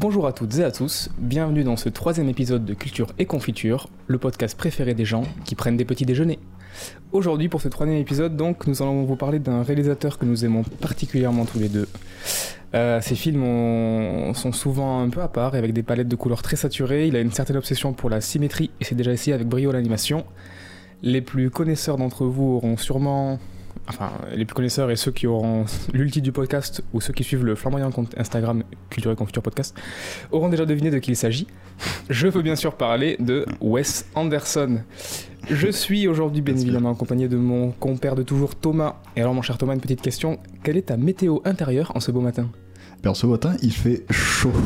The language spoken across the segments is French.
Bonjour à toutes et à tous, bienvenue dans ce troisième épisode de Culture et Confiture, le podcast préféré des gens qui prennent des petits déjeuners. Aujourd'hui, pour ce troisième épisode, donc, nous allons vous parler d'un réalisateur que nous aimons particulièrement tous les deux. Euh, ses films ont- sont souvent un peu à part, et avec des palettes de couleurs très saturées. Il a une certaine obsession pour la symétrie, et c'est déjà essayé avec brio l'animation. Les plus connaisseurs d'entre vous auront sûrement... Enfin, les plus connaisseurs et ceux qui auront l'ulti du podcast, ou ceux qui suivent le flamboyant compte Instagram Culture et Confiture Podcast, auront déjà deviné de qui il s'agit. Je veux bien sûr parler de Wes Anderson. Je suis aujourd'hui bien évidemment accompagné de mon compère de toujours Thomas. Et alors mon cher Thomas, une petite question. Quelle est ta météo intérieure en ce beau matin? Ben, ce matin, il fait chaud.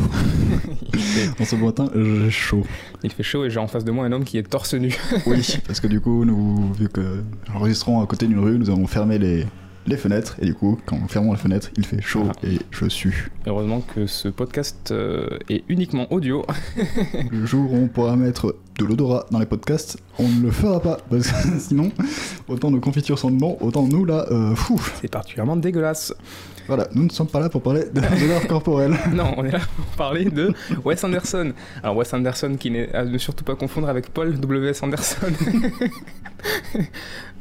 En ce matin, j'ai chaud. Il fait chaud et j'ai en face de moi un homme qui est torse nu. Oui, parce que du coup, nous, vu que nous enregistrons à côté d'une rue, nous avons fermé les, les fenêtres. Et du coup, quand nous fermons les fenêtres, il fait chaud Ah. et je sue. Heureusement que ce podcast euh, est uniquement audio. Le jour où on pourra mettre de l'odorat dans les podcasts, on ne le fera pas. Parce que sinon, autant nos confitures sont de bon, autant nous là, euh, fou. C'est particulièrement dégueulasse. Voilà, nous ne sommes pas là pour parler de l'odeur corporelle. Non, on est là pour parler de Wes Anderson. Alors Wes Anderson qui n'est à ne surtout pas confondre avec Paul W.S. Anderson.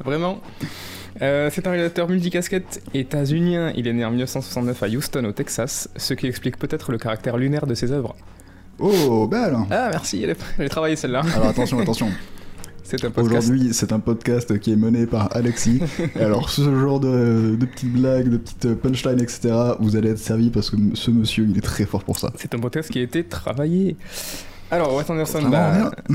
Vraiment. Euh, c'est un réalisateur multicasquette états-unien. Il est né en 1969 à Houston, au Texas, ce qui explique peut-être le caractère lunaire de ses œuvres. Oh, belle Ah, merci, elle est- elle est travaillée celle-là. Alors attention, attention. C'est un podcast. Aujourd'hui, c'est un podcast qui est mené par Alexis. Et alors, ce genre de, de petites blagues, de petites punchlines, etc., vous allez être servi parce que ce monsieur, il est très fort pour ça. C'est un podcast qui a été travaillé. Alors, Wes Anderson, bah,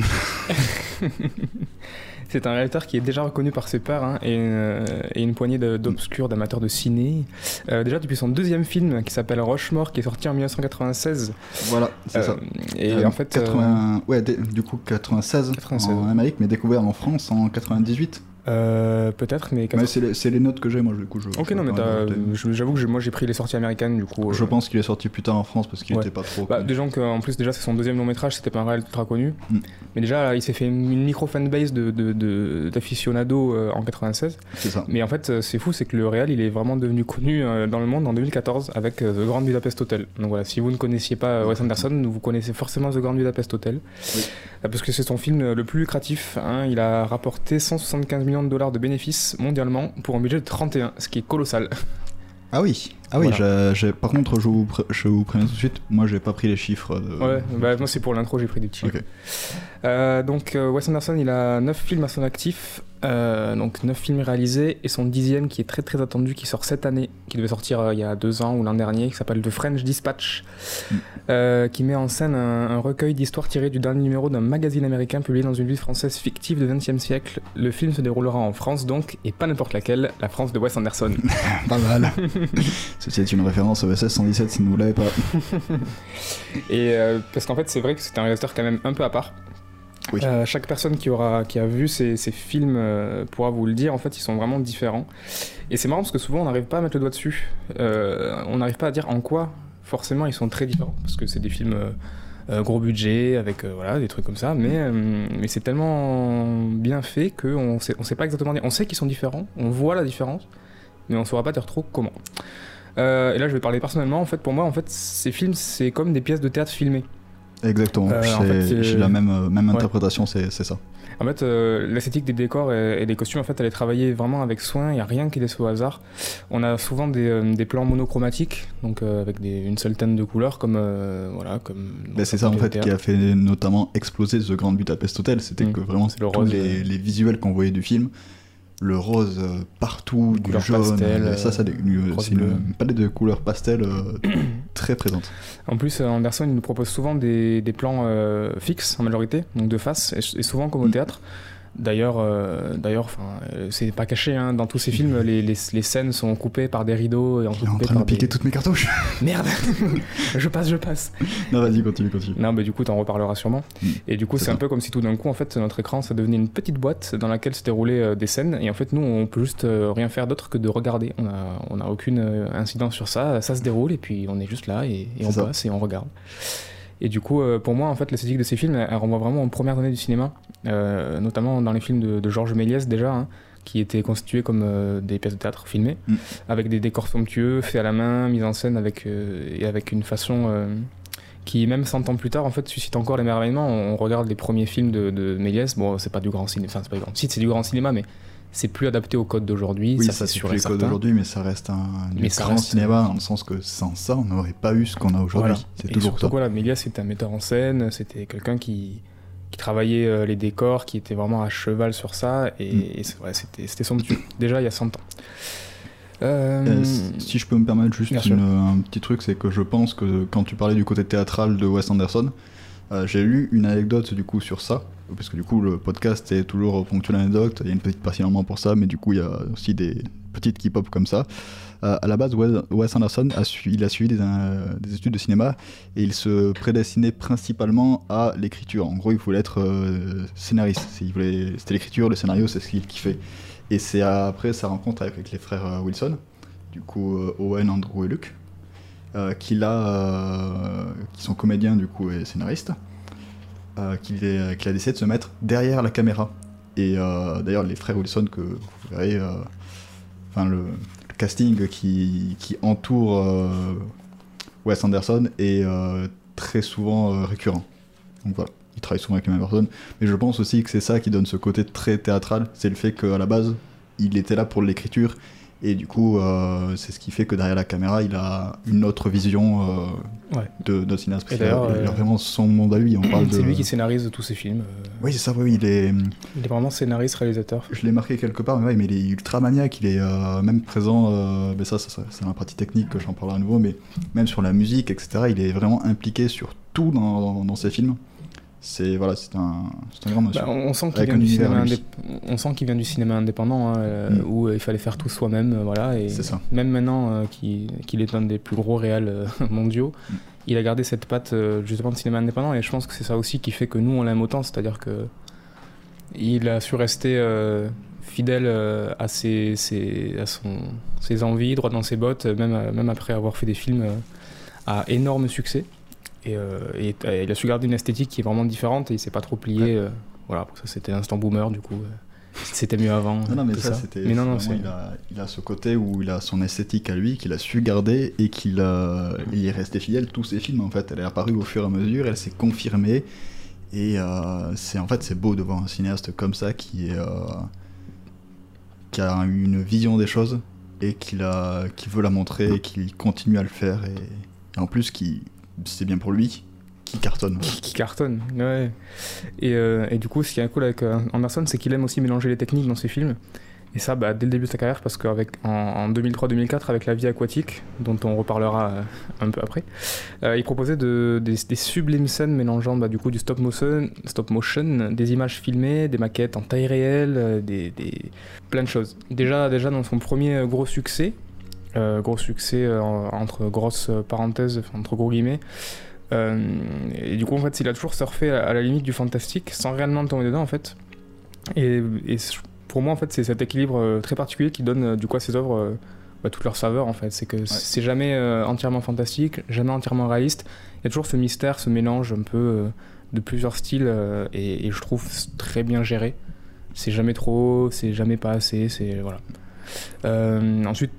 c'est un réalisateur qui est déjà reconnu par ses pairs hein, et, euh, et une poignée de- d'obscurs d'amateurs de ciné. Euh, déjà depuis son deuxième film qui s'appelle Rushmore, qui est sorti en 1996. Voilà, c'est Euh, ça. Et Euh, en fait, euh, 80... Ouais, du coup, 96, 96. en Amérique, mais découvert en France en 98. Euh, peut-être, mais. Mais c'est les, c'est les notes que j'ai, moi, du coup. Je, Ok, je non, mais j'avoue que moi j'ai pris les sorties américaines, du coup. Je euh, pense qu'il est sorti plus tard en France parce qu'il Ouais. était pas trop. Bah, des gens que, en plus, déjà, c'est son deuxième long métrage, c'était pas un réel ultra connu. Mm. Mais déjà, là, il s'est fait une micro fanbase de, de, de- d'aficionados euh, en 96. C'est ça. Mais en fait, euh, c'est fou, c'est que le réel, il est vraiment devenu connu dans le monde en 2014 avec The Grand Budapest Hotel. Donc voilà, si vous ne connaissiez pas Wes Anderson, vous connaissez forcément The Grand Budapest Hotel. Oui. Parce que c'est son film le plus lucratif. hein. Il a rapporté 175 millions de dollars de bénéfices mondialement pour un budget de 31, ce qui est colossal. Ah oui, ah oui Voilà. j'ai- par contre, je vous, pré- je vous préviens tout de suite, moi, j'ai pas pris les chiffres. De... Ouais, bah, moi c'est pour l'intro, j'ai pris des petits. Ok. Euh, donc euh, Wes Anderson, il a 9 films à son actif, euh, donc 9 films réalisés, et son dixième qui est très très attendu, qui sort cette année, qui devait sortir il y a deux ans ou l'an dernier, qui s'appelle The French Dispatch, Mm. qui met en scène un, un recueil d'histoires tirées du dernier numéro d'un magazine américain publié dans une ville française fictive du XXe siècle. Le film se déroulera en France donc, et pas n'importe laquelle, la France de Wes Anderson. Pas mal. Est une référence au SS 117 si vous ne l'avez pas. Et euh, parce qu'en fait, c'est vrai que c'est un réalisateur quand même un peu à part. Oui. Euh, chaque personne qui aura qui a vu ces, ces films euh, pourra vous le dire. En fait, ils sont vraiment différents. Et c'est marrant parce que souvent on n'arrive pas à mettre le doigt dessus. Euh, on n'arrive pas à dire en quoi forcément ils sont très différents parce que c'est des films gros budget avec voilà des trucs comme ça. Mais mais c'est tellement bien fait que on sait pas exactement dire. On sait qu'ils sont différents. On voit la différence, mais on saura pas dire trop comment. Euh, et là, je vais parler personnellement. En fait, pour moi, en fait, ces films, c'est comme des pièces de théâtre filmées. Exactement, Euh, en c'est- fait, j'ai la même, euh, même ouais. interprétation, c'est c'est ça. En fait, euh, l'esthétique des décors et, et des costumes, en fait, elle est travaillée vraiment avec soin. Il n'y a rien qui est laissé au hasard. On a souvent des, euh, des plans monochromatiques, donc avec des- une seule teinte de couleur, comme voilà, comme. Ben, c'est ça en fait qui a fait notamment exploser The Grand Budapest Hotel, c'était Mm. que vraiment le tous rose, les, ouais. les visuels qu'on voyait du film, le rose partout, du Couleur jaune, pastel, euh, ça, ça euh, c'est une palette de couleurs pastel euh, très présente. En plus, euh, Anderson, il nous propose souvent des, des plans fixes en majorité, donc de face, et, et souvent comme au Mm. théâtre. D'ailleurs, euh, d'ailleurs, enfin, euh, c'est pas caché. Hein, dans tous ces films, les, les, les scènes sont coupées par des rideaux et en train de piquer des... toutes mes cartouches. Merde, je passe, je passe. non, vas-y, continue, continue. Non, mais du coup, t'en reparleras sûrement. Mm. Et du coup, C'est un peu comme si tout d'un coup, en fait, notre écran, ça devenait une petite boîte dans laquelle se déroulaient euh, des scènes. Et en fait, nous, on peut juste rien faire d'autre que de regarder. On a, on a aucune incidence sur ça. Ça se déroule et puis on est juste là et, et on ça. passe et on regarde. Et du coup, euh, pour moi, en fait, l'esthétique de ces films, elle, elle renvoie vraiment aux premières années du cinéma, euh, notamment dans les films de, de Georges Méliès déjà, hein, qui étaient constitués comme euh, des pièces de théâtre filmées, Mm. avec des décors somptueux, faits à la main, mis en scène avec, euh, et avec une façon euh, qui même 100 ans plus tard en fait suscite encore l'émerveillement. On regarde les premiers films de, de Méliès, bon c'est pas du grand cinéma, enfin c'est pas du grand, si c'est du grand cinéma, mais c'est plus adapté au code d'aujourd'hui. Oui, ça, ça, c'est plus les codes d'aujourd'hui, mais ça reste un du Mais ça grand reste- cinéma dans le sens que sans ça, on n'aurait pas eu ce qu'on a aujourd'hui. Voilà. C'est toujours surtout, ça. voilà, Méliès c'était un metteur en scène, c'était quelqu'un qui, qui travaillait euh, les décors, qui était vraiment à cheval sur ça, et, Mm. et c'était truc, déjà il y a 100 ans. Euh, Euh, si- je peux me permettre juste une- un petit truc, c'est que je pense que quand tu parlais du côté théâtral de Wes Anderson, euh, j'ai lu une anecdote du coup sur ça, parce que du coup le podcast est toujours ponctué d'anecdotes, il y a une petite partie pour ça, mais du coup il y a aussi des petites qui pop comme ça. Euh, à la base, Wes, Anderson a, suivi des, euh, des études de cinéma et il se prédestinait principalement à l'écriture. En gros, il voulait être euh, scénariste. C'était l'écriture, le scénario, c'est ce qu'il kiffait. Et c'est après sa rencontre avec les frères euh, Wilson, du coup euh, Owen, Andrew et Luke, euh, a, euh, qui sont comédiens du coup et scénaristes, euh, qu'il a décidé de se mettre derrière la caméra. Et euh, d'ailleurs, les frères Wilson que vous verrez, euh, enfin le, casting qui, entoure euh, Wes Anderson est euh, très souvent euh, récurrent. Donc voilà, il travaille souvent avec les mêmes personnes. Mais je pense aussi que c'est ça qui donne ce côté très théâtral, c'est le fait qu'à la base, il était là pour l'écriture. Et du coup, euh, c'est ce qui fait que derrière la caméra, il a une autre vision euh, Ouais. de notre cinéaste. Parce a- il a euh, vraiment son monde à lui. Parle de... C'est lui qui scénarise tous ses films. Oui, c'est ça, oui, il est... Il est vraiment scénariste, réalisateur. Je l'ai marqué quelque part, mais, ouais, mais il est ultra maniaque, il est même présent, mais ça, ça, ça, c'est dans la partie technique que j'en parlerai à nouveau, mais même sur la musique, etc., il est vraiment impliqué sur tout dans, dans, dans ses films. C'est voilà, c'est un, c'est un grand monsieur. Bah, on, sent qu'il vient du cinéma indép- vient du indépendant, hein, euh, Mm. où il fallait faire tout soi-même, euh, voilà. Et C'est ça. même maintenant euh, qu'il est un des plus gros réals euh, mondiaux, Mm. il a gardé cette patte euh, justement de cinéma indépendant. Et je pense que c'est ça aussi qui fait que nous on l'aime autant, c'est-à-dire que il a su rester fidèle à ses, ses- à son, ses envies, droit dans ses bottes, même, même après avoir fait des films à énorme succès. Et, euh, et, euh, il a su garder une esthétique qui est vraiment différente et il s'est pas trop plié. euh, voilà, ça c'était l'instant boomer du coup. euh, c'était mieux avant. Non, non, mais ça, c'était. Mais non, non, vraiment, il, a, il a ce côté où il a son esthétique à lui, qu'il a su garder et qu'il a- il est resté fidèle tous ses films en fait. Elle est apparue au fur et à mesure, elle s'est confirmée. Et euh, c'est en fait c'est beau de voir un cinéaste comme ça qui est euh, qui a une vision des choses et qui a qui veut la montrer et qui continue à le faire et, et en plus qui c'est bien pour lui qui cartonne. qui, cartonne. Ouais. Et, euh, et du coup, ce qui est cool avec euh, Anderson, c'est qu'il aime aussi mélanger les techniques dans ses films. Et ça, bah, dès le début de sa carrière, parce qu'en en 2003-2004, avec La vie aquatique, dont on reparlera euh, un peu après, il proposait de, des, sublimes scènes mélangeant bah, du coup du stop motion, stop motion, des images filmées, des maquettes en taille réelle, des, des- plein de choses. Déjà, déjà dans son premier gros succès, euh, gros succès euh, entre grosses parenthèses, entre gros guillemets, euh, et du coup, en fait, il a toujours surfé à, à la limite du fantastique sans réellement tomber dedans, en fait. Et, pour moi, en fait, c'est cet équilibre très particulier qui donne, du coup, à ses œuvres bah, toute leur saveur, en fait. C'est que c'est jamais entièrement fantastique, jamais entièrement réaliste. Il y a toujours ce mystère, ce mélange un peu de plusieurs styles, et, et je trouve très bien géré. C'est jamais trop c'est jamais pas assez, c'est voilà. Ensuite,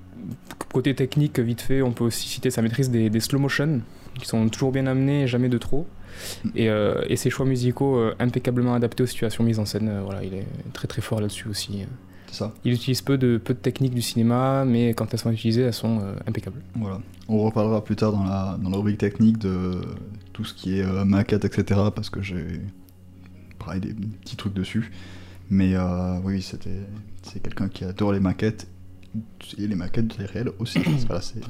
côté technique, vite fait, on peut aussi citer sa maîtrise des, des slow motion, qui sont toujours bien amenés, jamais de trop. Et, euh, et ses choix musicaux euh, impeccablement adaptés aux situations mises en scène. euh, voilà, il est très très fort là-dessus aussi. Ça. Il utilise peu de, peu de techniques du cinéma, mais quand elles sont utilisées, elles sont impeccables. Voilà. On reparlera plus tard dans la, dans la rubrique technique de tout ce qui est maquette, etc. Parce que j'ai pareil des petits trucs dessus. Mais oui, c'était c'est quelqu'un qui adore les maquettes et les maquettes c'est réel aussi. voilà, c'est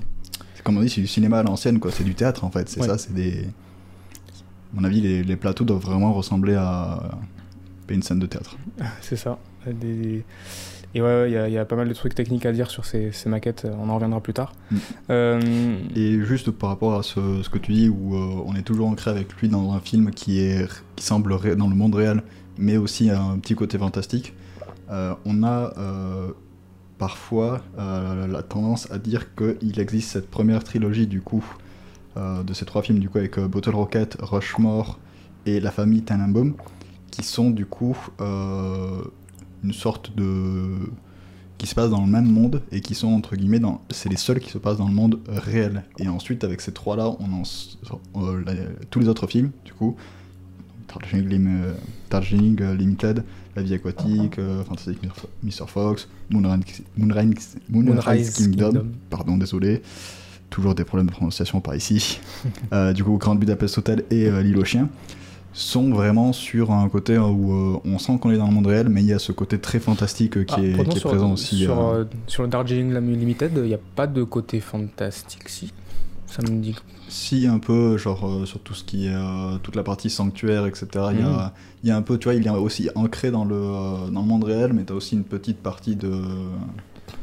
comme on dit, c'est du cinéma à l'ancienne, quoi. C'est du théâtre en fait. C'est Ouais. ça, c'est des. À mon avis, les, les plateaux doivent vraiment ressembler à une scène de théâtre. C'est ça. Des- Et ouais, ouais, il y, a- il y a pas mal de trucs techniques à dire sur ces, ces maquettes, on en reviendra plus tard. Mm. Euh, Et juste par rapport à ce, ce que tu dis, où euh, on est toujours ancré avec lui dans un film qui, est, qui semble ré- dans le monde réel, mais aussi un petit côté fantastique, euh, on a parfois euh, la tendance à dire qu'il existe cette première trilogie du coup euh, de ces trois films du coup avec euh, Bottle Rocket, Rushmore et La famille Tannenbaum, qui sont du coup une sorte de qui se passent dans le même monde et qui sont entre guillemets dans. C'est les seuls qui se passent dans le monde réel. Et ensuite, avec ces trois-là, on en. tous les autres films, du coup, Darjeeling, euh, Limited, La vie aquatique, euh, Fantastic Mr. Fox, Moonrise, Moonrise, Kingdom, Kingdom. pardon, désolé. Toujours des problèmes de prononciation par ici. Euh, du coup, Grand Budapest Hotel et euh, L'île aux chiens sont vraiment sur un côté où euh, on sent qu'on est dans le monde réel, mais il y a ce côté très fantastique euh, qui, Ah, est, qui est sur, présent aussi. Sur, euh, euh, sur le Darjeeling Limited, il n'y a pas de côté fantastique, si. Ça me dit. Si, un peu, genre euh, sur tout ce qui est euh, toute la partie sanctuaire, etc. Il y, Mhm. a, il y a un peu, tu vois, il est aussi ancré dans le, euh, dans le monde réel, mais tu as aussi une petite partie de.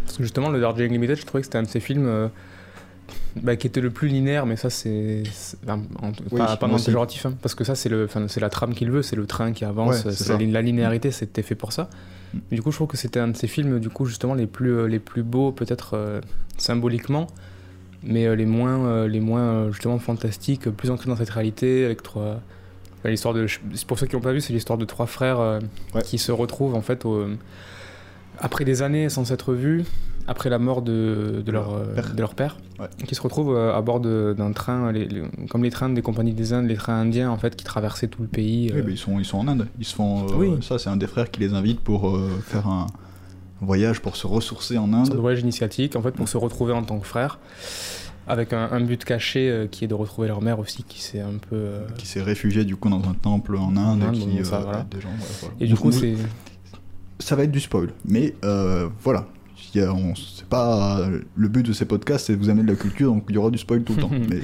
Parce que justement, le Darjeeling Limited, je trouvais que c'était un de ces films euh, bah, qui était le plus linéaire, mais ça, c'est. en- Oui, pas, pas péjoratif, hein, parce que ça, c'est le, c'est la trame qu'il veut, c'est le train qui avance, Ouais, la, la linéarité, c'était fait pour ça. Mm. Mais du coup, je trouve que c'était un de ces films, du coup, justement, les plus, les plus beaux, peut-être symboliquement, mais euh, les moins, euh, les moins euh, justement fantastiques, plus ancrés dans cette réalité, avec trois. enfin, l'histoire de, c'est pour ceux qui n'ont pas vu, c'est l'histoire de trois frères Ouais. qui se retrouvent en fait au- après des années sans s'être vus, après la mort de, de, leur, père. de leur père, Ouais. qui se retrouvent à bord d'un train, les- les- comme les trains des compagnies des Indes, les trains indiens en fait qui traversaient tout le pays. Oui, euh, ils, sont, ils sont en Inde. Ils se font. euh, Oui. Ça, c'est un des frères qui les invite pour euh, faire un voyage pour se ressourcer en sorte de Inde. voyage initiatique en fait pour se retrouver en tant que frères avec un, un but caché euh, qui est de retrouver leur mère aussi qui s'est un peu euh, Qui s'est réfugié du coup dans un temple en Inde. En Inde, qui, ça, euh, voilà. aide des gens, ouais, voilà. et du Donc, coup c'est ça va être du spoil. Mais euh, voilà. C'est pas le but de ces podcasts, c'est de vous amener de la culture, donc il y aura du spoil tout le temps. Mais.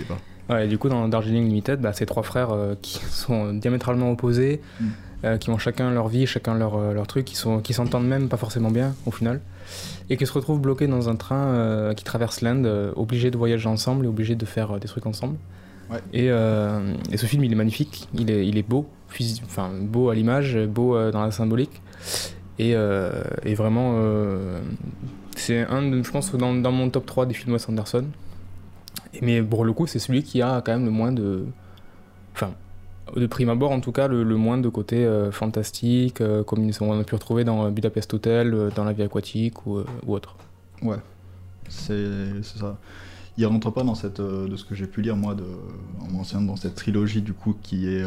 Ouais, et du coup, dans Darjeeling Limited, bah, c'est trois frères euh, qui sont diamétralement opposés, Mm. Euh, qui ont chacun leur vie, chacun leur, euh, leur truc, qui sont- qui s'entendent même pas forcément bien au final, et qui se retrouvent bloqués dans un train euh, qui traverse l'Inde, obligés de voyager ensemble et obligés de faire des trucs ensemble. Ouais. Et, et ce film, il est magnifique, il est, il est beau, enfin beau à l'image, beau dans la symbolique, et, et vraiment, c'est un, de- je pense, dans, dans mon top 3 des films Wes Anderson. Mais pour le coup, c'est celui qui a quand même le moins de. Enfin, de prime abord en tout cas, le, moins de côté euh, fantastique, euh, comme on a pu retrouver dans euh, Budapest Hotel, euh, dans La vie aquatique ou, autre. Ouais, c'est ça. Il rentre pas dans cette, de ce que j'ai pu lire moi de, en m'enseignant dans cette trilogie du coup qui est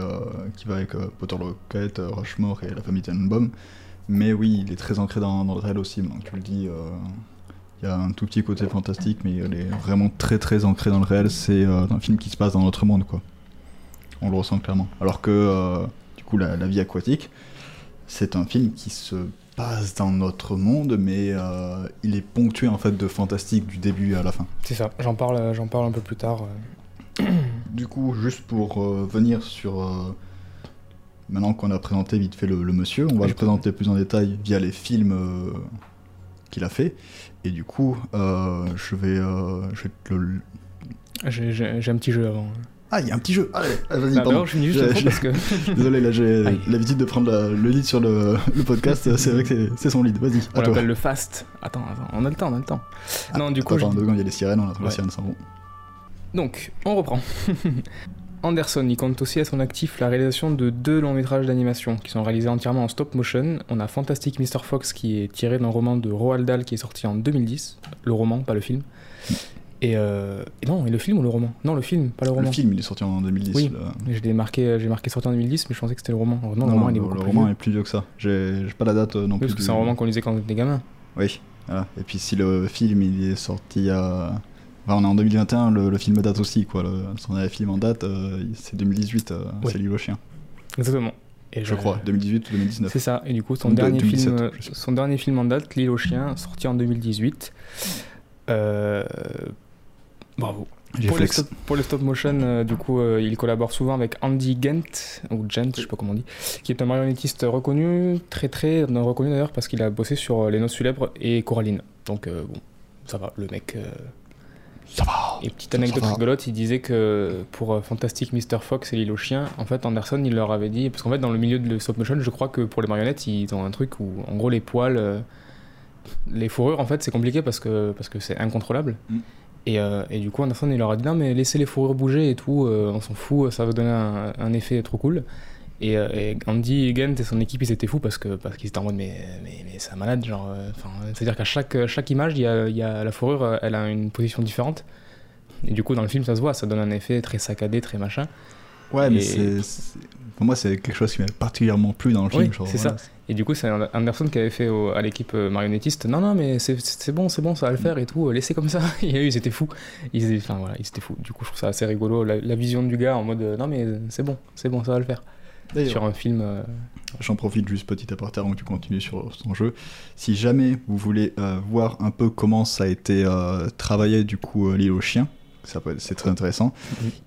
qui va avec Potter euh, Rushmore et la famille Tenenbaum. Mais oui, il est très ancré dans, le réel aussi. Donc tu le dis, il y a un tout petit côté fantastique, mais il est vraiment très très ancré dans le réel. C'est un film qui se passe dans notre monde quoi. On le ressent clairement. Alors que euh, du coup la, la vie aquatique, c'est un film qui se passe dans notre monde, mais euh, il est ponctué en fait de fantastique du début à la fin. C'est ça, j'en parle, euh, j'en parle un peu plus tard. Du coup, juste pour euh, venir sur. euh, maintenant qu'on a présenté vite fait le, le monsieur, on va le présenter plus en détail via les films qu'il a fait. Et du coup, je vais. je vais le- j'ai un petit jeu avant. Ah, il y a un petit jeu Allez, ah, vas-y, Ah, pardon. D'abord, je finis juste parce que. Désolé, là j'ai l'habitude de prendre la- le lead sur le, le podcast, c'est vrai que c'est- son lead. Vas-y, On toi. le fast. Attends, attends, on a le temps, on a le temps. non, du coup, Attends, je- deux il y a les sirènes, on attend Ouais. les sirènes, ça bon. Donc, on reprend. Anderson, il compte aussi à son actif la réalisation de deux longs métrages d'animation qui sont réalisés entièrement en stop motion. On a Fantastic Mr. Fox qui est tiré d'un roman de Roald Dahl qui est sorti en 2010. Le roman, pas le film. Et, euh, et non, et le film ou le roman? Non, le film, pas le roman. Le film, il est sorti en 2010. Oui. Je l'ai marqué, j'ai marqué sorti en 2010, mais je pensais que c'était le roman. Non, Non, le roman, il est le, plus roman vieux. est plus vieux que ça. J'ai j'ai pas la date euh, non Oui, plus. parce que c'est un roman qu'on lisait quand on était gamin. Oui, voilà. Et puis si le film il est sorti à. Enfin, on est en 2021, le, le film date aussi, quoi. Le, le film en date, euh, c'est 2018, euh, Oui. c'est L'île aux chiens. Exactement. Et Je crois, 2018 ou 2019. C'est ça. Et du coup, son, dernier, 2017, film, euh, je son dernier film en date, L'île aux chiens, sorti en 2018. Euh, Bravo. Pour les, stop, pour les stop motion, euh, du coup, euh, il collabore souvent avec Andy Gent, ou Gent, je sais pas comment on dit, qui est un marionnettiste reconnu, très très non, reconnu d'ailleurs, parce qu'il a bossé sur euh, Les Noces Célèbres et Coraline. Donc, euh, bon, ça va, le mec. euh, Ça va Et petite anecdote rigolote, il disait que pour euh, Fantastic Mr. Fox et l'île aux chiens, en fait, Anderson, il leur avait dit, parce qu'en fait, dans le milieu de le stop motion, je crois que pour les marionnettes, ils ont un truc où, en gros, les poils, euh, les fourrures, en fait, c'est compliqué parce que parce que c'est incontrôlable. Mm. Et, euh, et du coup, Anderson, il leur a dit non, mais laissez les fourrures bouger et tout, euh, on s'en fout, ça va donner un, un effet trop cool. Et, euh, et Andy Gent et son équipe, ils étaient fous parce que parce qu'ils étaient en mode mais, mais, mais c'est un malade, genre. euh, C'est-à-dire qu'à chaque, chaque image, il y a, il y a la fourrure, elle a une position différente. Et du coup, dans le film, ça se voit, ça donne un effet très saccadé, très machin. Ouais, mais Et- c'est. c'est- Pour moi, c'est quelque chose qui m'a particulièrement plu dans le film. Oui, genre, c'est voilà. Et du coup, c'est Anderson qui avait fait au- à l'équipe euh, marionnettiste Non, non, mais c'est- bon, c'est bon, ça va le faire et tout, euh, laissez comme ça. Et eux, ils étaient fous. Ils étaient, enfin, voilà, ils étaient fous. Du coup, je trouve ça assez rigolo, la, la vision du gars en mode euh, Non, mais c'est bon, c'est bon, ça va le faire. Sur un film. euh, J'en profite juste petit aparté avant que tu continues sur ton jeu. Si jamais vous voulez euh, voir un peu comment ça a été euh, travaillé du coup euh, l'île aux chiens, c'est très intéressant.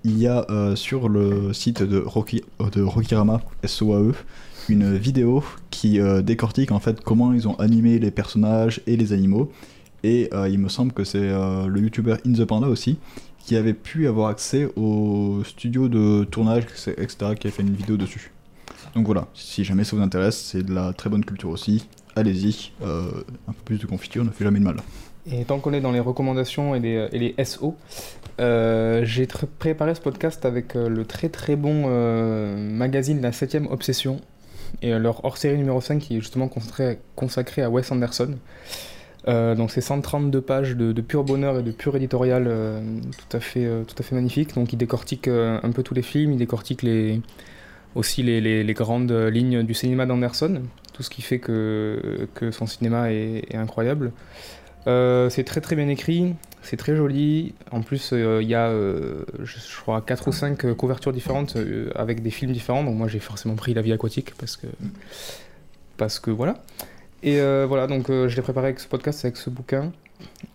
Il y a euh, sur le site de, Rocky, de Rokirama SOAE une vidéo qui euh, décortique en fait comment ils ont animé les personnages et les animaux. Et euh, il me semble que c'est euh, le youtubeur In the Panda aussi qui avait pu avoir accès au studio de tournage, etc., qui a fait une vidéo dessus. Donc voilà, si jamais ça vous intéresse, c'est de la très bonne culture aussi. Allez-y, un peu plus de confiture ne fait jamais de mal. Et tant qu'on est dans les recommandations et les, et les SO, j'ai préparé ce podcast avec le très très bon magazine La 7ème Obsession et euh, leur hors-série numéro 5 qui est justement consacré, à Wes Anderson. Euh, donc c'est 132 pages de, pur bonheur et de pur éditorial euh, tout, à fait, tout à fait magnifique. Donc il décortique un peu tous les films, il décortique les, aussi les, grandes lignes du cinéma d'Anderson, tout ce qui fait que, que son cinéma est- incroyable. C'est très très bien écrit, c'est très joli. En plus, euh, il y a, euh, je, je crois, 4 ou 5 couvertures différentes euh, avec des films différents. Donc moi, j'ai forcément pris La vie aquatique parce que, parce que voilà. Et euh, voilà, donc euh, je l'ai préparé avec ce podcast, avec ce bouquin.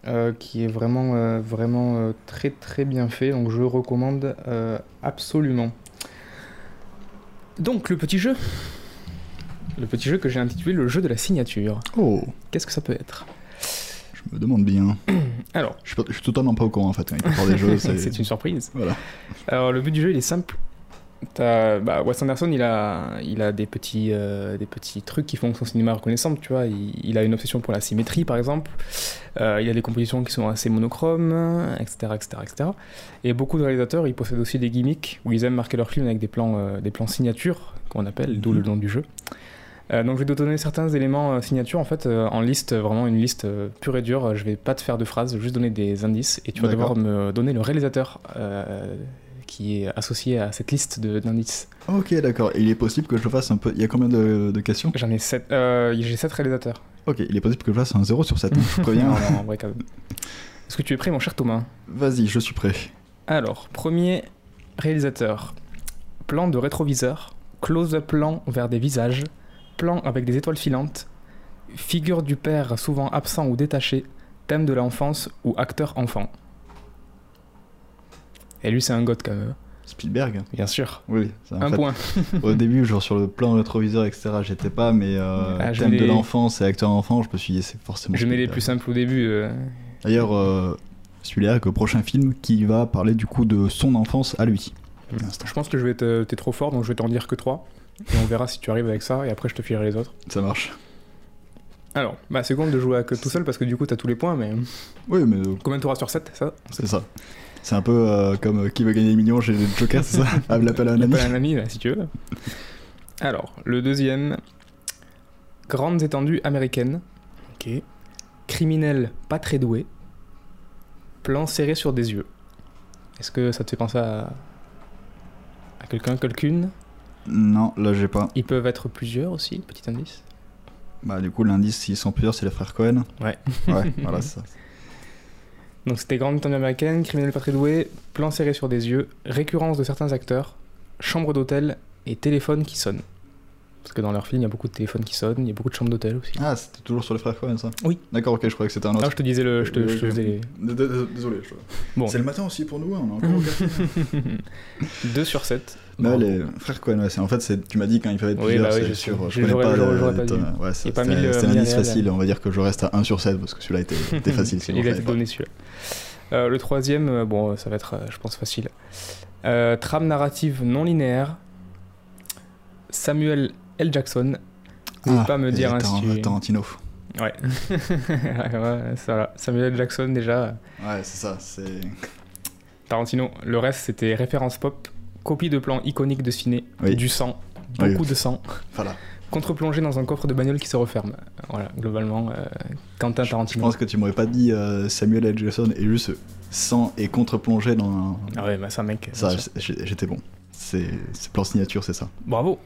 euh, qui est vraiment, euh, vraiment euh, très très bien fait, donc je le recommande euh, absolument. Donc le petit jeu, le petit jeu que j'ai intitulé le jeu de la signature. Oh, Qu'est-ce que ça peut être? Je me demande bien. Alors, Je suis, pas- je suis totalement pas au courant en fait quand il parle des jeux. C'est une surprise. Voilà. Alors le but du jeu il est simple. T'as- bah, Wes Anderson il a, il a des, petits, euh, des petits trucs qui font que son cinéma est reconnaissable, tu vois. Il, il a une obsession pour la symétrie par exemple. Euh, il a des compositions qui sont assez monochromes, etc., etc., etc. Et beaucoup de réalisateurs ils possèdent aussi des gimmicks où ils aiment marquer leurs films avec des plans, euh, des plans signatures, qu'on appelle, d'où Mhm. le nom du jeu. Euh, donc je vais te donner certains éléments euh, signature en fait euh, en liste, vraiment une liste euh, pure et dure. Je vais pas te faire de phrases, juste donner des indices et tu vas devoir me donner le réalisateur qui est associé à cette liste d'indices. Ok, d'accord. Il est possible que je fasse un peu. Il y a combien de, de questions? J'en ai sept, euh, j'ai sept réalisateurs. Ok, il est possible que je fasse un 0 sur 7. Je préviens. Non, non, en vrai quand même. Est-ce que tu es prêt mon cher Thomas? Vas-y, je suis prêt. Alors, premier réalisateur. Plan de rétroviseur, close-up plan vers des visages, plan avec des étoiles filantes, figure du père souvent absent ou détaché, thème de l'enfance ou acteur enfant. Et lui, c'est un god quand même, Spielberg bien sûr. Oui, un fait, point. Au début, genre sur le plan rétroviseur, etc., j'étais pas, mais euh, Ah, thème de l'enfance et acteur enfant, je me suis dit, c'est forcément. Je mets les plus simples au début. euh, D'ailleurs, euh, celui-là, avec le prochain film qui va parler du coup de son enfance à lui. Je pense que je vais être trop fort, donc je vais t'en dire que 3. Et on verra si tu arrives avec ça, et après je te filerai les autres. Ça marche. Alors, bah c'est con de jouer avec tout seul parce que du coup t'as tous les points, mais Oui, mais euh, combien t'auras sur 7 ça? C'est ça. C'est un peu euh, comme euh, qui veut gagner des millions, le Joker, c'est ça? Ah, l'appel à un ami. Pas un ami, là, si tu veux. Alors, le deuxième. Grandes étendues américaines. Ok. Criminel pas très doué. Plan serré sur des yeux. Est-ce que ça te fait penser à. à quelqu'un, quelqu'une? Non, là j'ai pas. Ils peuvent être plusieurs aussi, petit indice. Bah, du coup, l'indice, s'ils sont plusieurs, c'est les frères Cohen. Ouais. Ouais, voilà, c'est ça. Donc c'était Grande étendue américaine, criminel pas très doué, plan serré sur des yeux, récurrence de certains acteurs, chambre d'hôtel et téléphone qui sonne. Parce que dans leur film, il y a beaucoup de téléphones qui sonnent, il y a beaucoup de chambres d'hôtel aussi. Ah, c'était toujours sur les frères Cohen, ça Oui. D'accord, ok, je croyais que c'était un Ah, autre. je te disais le. Je te, je te faisais Désolé. je- Bon. C'est le matin aussi pour nous, hein, on est encore au café. 2 sur 7. Là, les frères Cohen, ouais, en fait, tu m'as dit quand il fallait être Oui, plusieurs, bah oui, je sûr. Je connais pas. Ouais, c'était- un indice facile, on va dire que je reste à 1 sur 7 parce que celui-là était, facile. Il a été donné celui-là. Euh, le troisième, euh, bon, ça va être, euh, je pense, facile. Trame narrative non linéaire. Samuel L. Jackson. N'hésite Ah, pas à me dire hein, si Taran- tu- Tarantino. Ouais. Samuel L. Jackson, déjà. Ouais, c'est ça, c'est. Tarantino. Le reste, c'était référence pop, copie de plans iconiques de ciné, Oui. du sang, beaucoup Oui. de sang, Voilà. contre-plongé dans un coffre de bagnole qui se referme. Voilà, globalement, euh, Quentin Je Tarantino. pense que tu m'aurais pas dit euh, Samuel L. Jackson et juste sang et contre-plongé dans un... Ah ouais, bah ça, mec. Ça, j'étais bon. C'est plan signature, c'est ça. Bravo.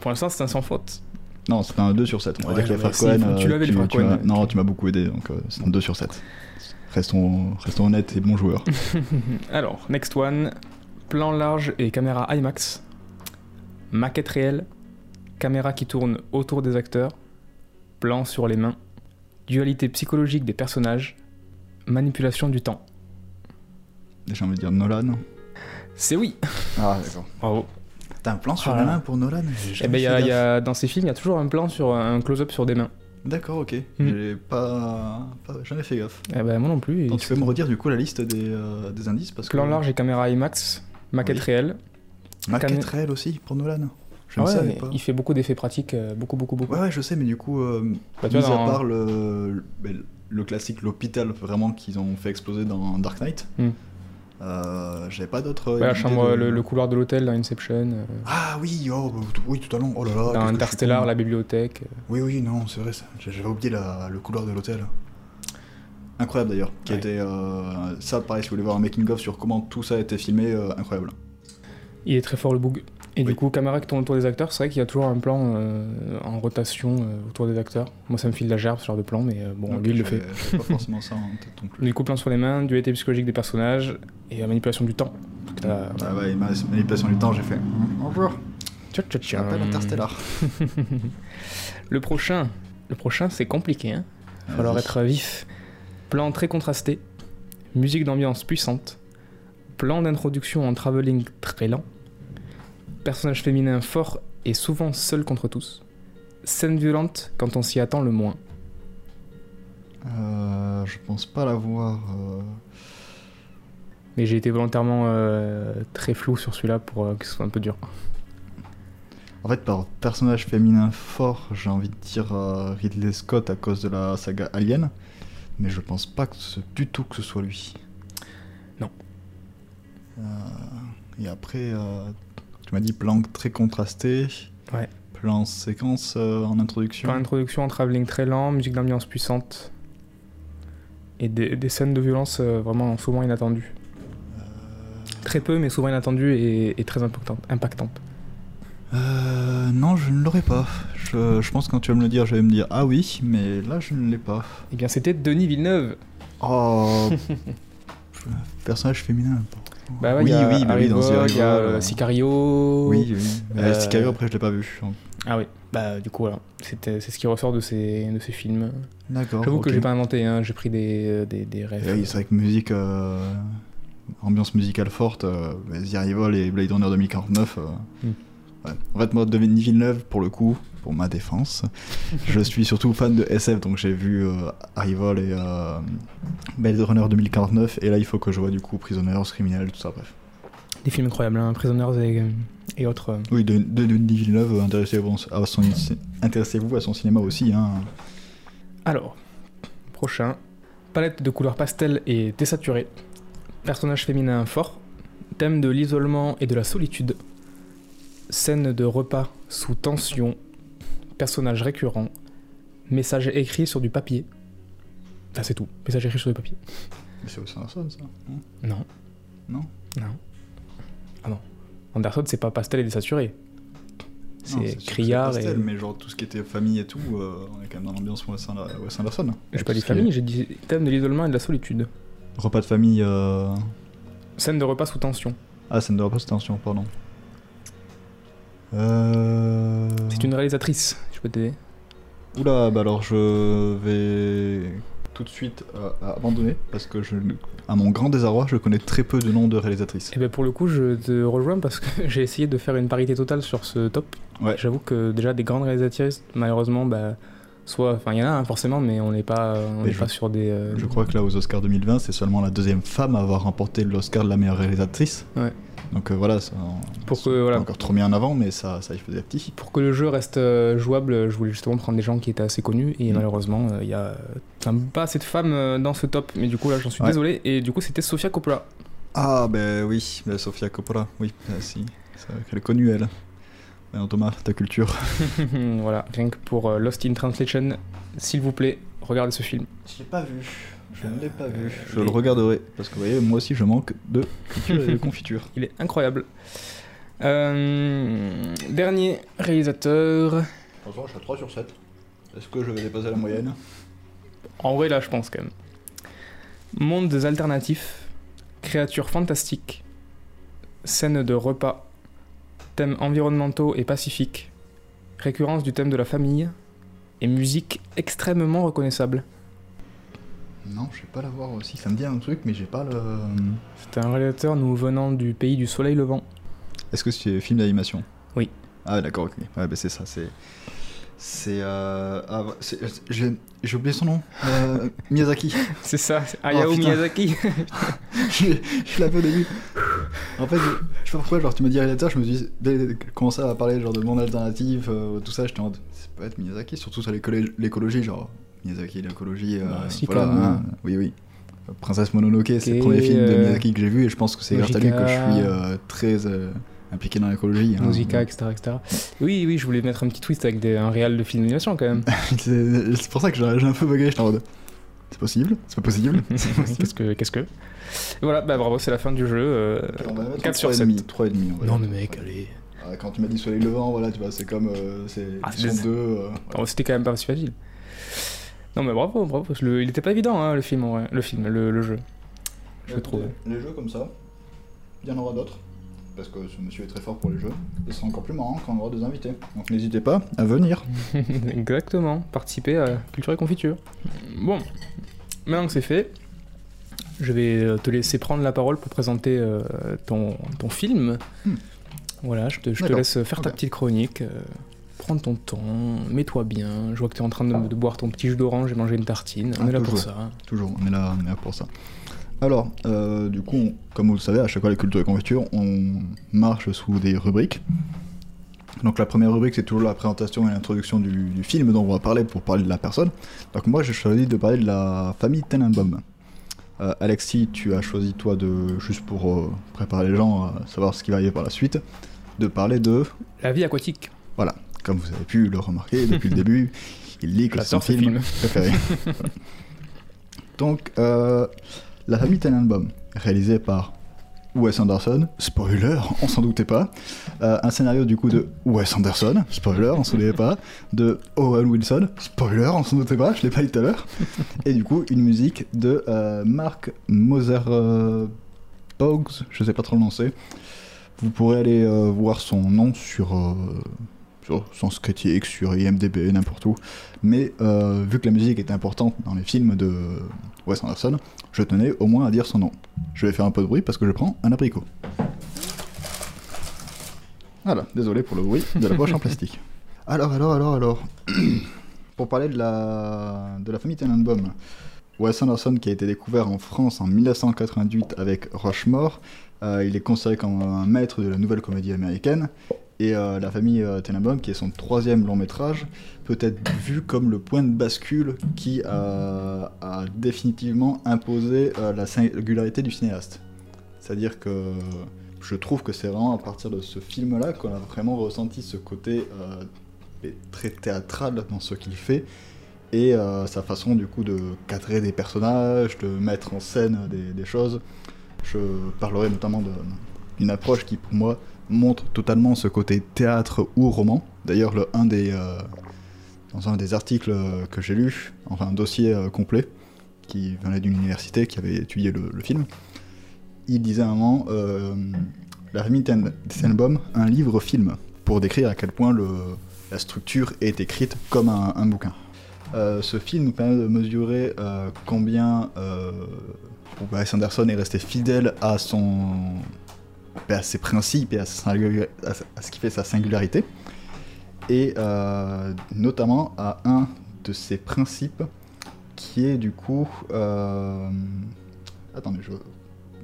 Pour l'instant, c'est un sans faute. Non, c'était un 2 sur 7. On va Ouais, dire que les non, frères mais si, Cohen. faut- tu euh, l'avais, Cohen. Non, tu m'as beaucoup aidé, donc euh, c'est un 2 sur 7. Restons, restons honnêtes et bons joueurs. Alors, next one. Plan large et caméra IMAX. Maquette réelle. Caméra qui tourne autour des acteurs. Plan sur les mains. Dualité psychologique des personnages. Manipulation du temps. J'ai envie de dire Nolan. C'est oui. Ah, d'accord. Bravo. T'as un plan sur Ah la là. main pour Nolan Eh ben, y a, y a- dans ces films, il y a toujours un plan sur un close-up sur des mains. D'accord, ok. Hmm. J'ai pas, pas jamais fait gaffe. Eh ben, moi non plus. tu peux me redire du coup la liste des, euh, des indices parce que Plan large et caméra IMAX. Maquette Oui. réelle. Maquette réelle aussi pour Nolan. Je ne ouais, savais mais pas. il fait beaucoup d'effets pratiques, euh, beaucoup, beaucoup, beaucoup. Ouais, ouais, je sais, mais du coup, euh, Bah, mis à part le, le, le classique, l'hôpital, vraiment qu'ils ont fait exploser dans Dark Knight, Hmm. Euh, j'avais pas d'autres. Ouais, la chambre, de- le, le couloir de l'hôtel dans Inception. euh, Ah oui, oh, bah, oui, totalement. Oh là là. dans Interstellar, con. la bibliothèque. euh. Oui, oui, non, c'est vrai, j'avais oublié la- le couloir de l'hôtel. Incroyable d'ailleurs. Qui Ouais. était euh, ça, pareil, si vous voulez voir un making of sur comment tout ça a été filmé, incroyable. Il est très fort le boog. Et du coup, caméra qui tourne autour des acteurs, c'est vrai qu'il y a toujours un plan euh, en rotation euh, autour des acteurs. Moi, ça me file la gerbe ce genre de plan, mais euh, bon, lui, il le fait. pas forcément ça en tête non plus. Du coup, plan sur les mains, dualité psychologique des personnages et la manipulation du temps. Donc, Ah ma- manipulation du temps, j'ai fait. Bonjour, Tcha, tcha, je tcha. m'appelle Interstellar. Le prochain, le prochain, c'est compliqué. Hein. Il va falloir être vif. Plan très contrasté, musique d'ambiance puissante, plan d'introduction en travelling très lent, personnage féminin fort et souvent seul contre tous, scène violente quand on s'y attend le moins. Euh, je pense pas l'avoir. euh, Mais j'ai été volontairement euh, très flou sur celui-là pour que ce soit un peu dur. En fait, par personnage féminin fort, j'ai envie de dire Ridley Scott à cause de la saga Alien, mais je pense pas que ce- du tout que ce soit lui. Non. Et après, tu m'as dit plan très contrasté. Ouais. Plan séquence euh, en introduction. Plan d'introduction en travelling très lent, musique d'ambiance puissante et des, des scènes de violence euh, vraiment souvent inattendues. Très peu, mais souvent inattendues et, et très impactantes. impactantes. Euh, non, je ne l'aurais pas. Je, je pense que quand tu vas me le dire, je vais me dire ah oui, mais là je ne l'ai pas. Eh bien, c'était Denis Villeneuve. Oh Personnage féminin. Bah ouais, oui, il y a oui, bah oui, dans il y a Arrival, euh, euh, Sicario. Oui, oui. Euh, Sicario, après, je l'ai pas vu. Ah oui, bah du coup, voilà. C'est ce qui ressort de ces, de ces films. D'accord. J'avoue ok. que j'ai pas inventé, hein, j'ai pris des, des, des rêves. Oui, c'est vrai que musique, euh, ambiance musicale forte, The Arrival et Blade Runner 2049. euh, Mm. Ouais. En fait, moi, Denis Villeneuve, pour le coup, pour ma défense, je suis surtout fan de SF, donc j'ai vu euh, Arrival et euh, Blade Runner 2049, et là, il faut que je vois du coup Prisoners, Criminal, tout ça, bref. Des films incroyables, hein, Prisoners et, et autres. euh. Oui, de, de, de Denis Villeneuve, euh, intéressez-vous à son, intéressez-vous à son cinéma aussi. Hein. Alors, prochain. Palette de couleurs pastel et désaturée. Personnage féminin fort. Thème de l'isolement et de la solitude. Scène de repas sous tension. Personnage récurrent. Message écrit sur du papier. Ah, c'est tout. Message écrit sur du papier. Mais c'est Wes Anderson, ça non? Non. Non? Ah non. Anderson, c'est pas pastel et désaturé. C'est criard et. mais genre tout ce qui était famille et tout, euh, on est quand même dans l'ambiance Wes Ander- Wes Anderson. J'ai pas dit famille, j'ai dit thème de l'isolement et de la solitude. Repas de famille. Euh... Scène de repas sous tension. Ah, scène de repas, attention, pardon. Euh... C'est une réalisatrice, je peux t'aider. Oula, bah alors je vais tout de suite euh, abandonner parce que je, à mon grand désarroi, je connais très peu de noms de réalisatrices. Et ben pour le coup, je te rejoins parce que j'ai essayé de faire une parité totale sur ce top. Ouais. J'avoue que déjà des grandes réalisatrices, malheureusement, bah, soit, enfin il y en a hein, forcément, mais on n'est pas, on Mais n'est je- pas sur des. euh, Je crois que là, aux Oscars 2020, c'est seulement la deuxième femme à avoir remporté l'Oscar de la meilleure réalisatrice. Ouais. Donc euh, voilà, ça, Pour c'est que, voilà. encore trop mis en avant, mais ça, ça y faisait petit. Pour que le jeu reste euh, jouable, je voulais justement prendre des gens qui étaient assez connus et Mm. malheureusement, euh, il y a pas assez de femmes dans ce top. Mais du coup là, j'en suis Ouais. désolé. Et du coup, c'était Sofia Coppola. Ah, ben oui, ben, Sofia Coppola, oui, ben, si. Qu'elle est connue, elle. Alors Thomas, ta culture. voilà, rien que pour Lost in Translation, s'il vous plaît, regardez ce film. Je l'ai pas vu. Je ne l'ai pas vu. Je le regarderai. Parce que vous voyez, moi aussi, je manque de confiture. Il est incroyable. Euh, dernier réalisateur. Attention, je suis à 3 sur 7. Est-ce que je vais dépasser la moyenne? En vrai, là, je pense quand même. Mondes alternatifs, créatures fantastiques, scènes de repas, thèmes environnementaux et pacifiques, récurrence du thème de la famille, et musique extrêmement reconnaissable. Non, je vais pas l'avoir aussi. Ça me dit un truc, mais j'ai pas le. C'est un réalisateur nous venant du pays du soleil levant. Est-ce que c'est film d'animation? Oui. Ah, d'accord, ok. Ouais, bah c'est ça. C'est. C'est. Euh... Ah, c'est- j'ai j'ai oublié son nom. Euh, Miyazaki. C'est ça, c'est Hayao putain. Miyazaki. je je l'avais au début. En fait, je, je sais pas pourquoi, genre tu me dis réalisateur, je me suis dès- commencé à parler genre de monde alternatif, euh, tout ça, j'étais en mode, c'est peut être Miyazaki, surtout sur l'écolo- l'écologie, genre Miyazaki, l'écologie, euh, Bah, si, voilà, même. hein, oui, oui. Princesse Mononoke, c'est le premier film de euh, Miyazaki que j'ai vu et je pense que c'est grâce à lui que je suis euh, très euh, impliqué dans l'écologie. hein. Musica, etc., etc. Oui, oui, je voulais mettre un petit twist avec des- un réel de film d'animation quand même. c'est pour ça que j'ai un peu bugué, j'étais en mode, c'est possible? C'est pas possible? Qu'est-ce que. Qu'est-ce que? Et voilà, bah bravo, c'est la fin du jeu. On va mettre 4 sur 3,5, 7. 3,5, on va Non, mais mec, allez. Ah, Quand tu m'as dit soleil levant, voilà, tu vois, c'est comme. euh, c'est Ah, ils c'est- sont deux. euh, Oh, C'était quand même pas si facile. Non, mais bravo, bravo. le- il était pas évident, hein, le film, en vrai. Le film, le, le jeu. Je Ouais, trouve. Les jeux comme ça, il y en aura d'autres. Parce que ce monsieur est très fort pour les jeux. Ce sera encore plus marrant quand on aura des invités. Donc n'hésitez pas à venir. Exactement, participer à Culture et Confiture. Bon, maintenant que c'est fait, je vais euh, te laisser prendre la parole pour présenter euh, ton, ton film. Hmm. Voilà, je te, je te laisse faire ta petite chronique. euh, prends ton temps, mets-toi bien. Je vois que tu es en train de, de boire ton petit jus d'orange et manger une tartine. On Ah, est là pour ça. Toujours, on est là, on est là pour ça. Alors, euh, du coup, on- comme vous le savez, à chaque fois les cultures et confiture, on marche sous des rubriques. Donc la première rubrique, c'est toujours la présentation et l'introduction du, du film dont on va parler pour parler de la personne. Donc moi, j'ai choisi de parler de la famille Tenenbaum. Euh, Alexis, tu as choisi, toi, de juste pour euh, préparer les gens à savoir ce qui va arriver par la suite, de parler de, La vie aquatique. Comme vous avez pu le remarquer depuis le début, il lit que c'est son film film. préféré. Donc, euh, La famille Tenenbaum, réalisé par Wes Anderson, spoiler, on s'en doutait pas. Euh, un scénario du coup de Wes Anderson, spoiler, on s'en doutait pas. De Owen Wilson, spoiler, on s'en doutait pas, je l'ai pas dit tout à l'heure. Et du coup, une musique de euh, Mark Moser euh, Boggs, je sais pas trop le lancer. Vous pourrez aller euh, voir son nom sur, Sens Critique, sur IMDB, n'importe où. Mais euh, vu que la musique est importante dans les films de Wes Anderson, je tenais au moins à dire son nom. Je vais faire un peu de bruit parce que je prends un abricot. Voilà, désolé pour le bruit de la poche en plastique. Alors, alors, alors, alors. pour parler de la, de la famille Tenenbaum, Wes Anderson qui a été découvert en France en 1988 avec Rushmore, euh, il est considéré comme un maître de la nouvelle comédie américaine. Et euh, la famille euh, Tenenbaum, qui est son troisième long métrage, peut être vu comme le point de bascule qui a, a définitivement imposé euh, la singularité du cinéaste. C'est-à-dire que je trouve que c'est vraiment à partir de ce film-là qu'on a vraiment ressenti ce côté euh, très théâtral dans ce qu'il fait et euh, sa façon du coup de cadrer des personnages, de mettre en scène des, des choses. Je parlerai notamment d'une approche qui pour moi montre totalement ce côté théâtre ou roman. D'ailleurs, le- un des, euh, dans un des articles euh, que j'ai lu, enfin un dossier euh, complet, qui venait d'une université qui avait étudié le, film, il disait à un moment euh, La famille un livre-film, pour décrire à quel point le, la structure est écrite comme un, bouquin. Ce film nous permet de mesurer combien Wes Anderson est resté fidèle à son à ses principes et à ce qui fait sa singularité, et euh, notamment à un de ses principes qui est du coup... euh, Attendez, je,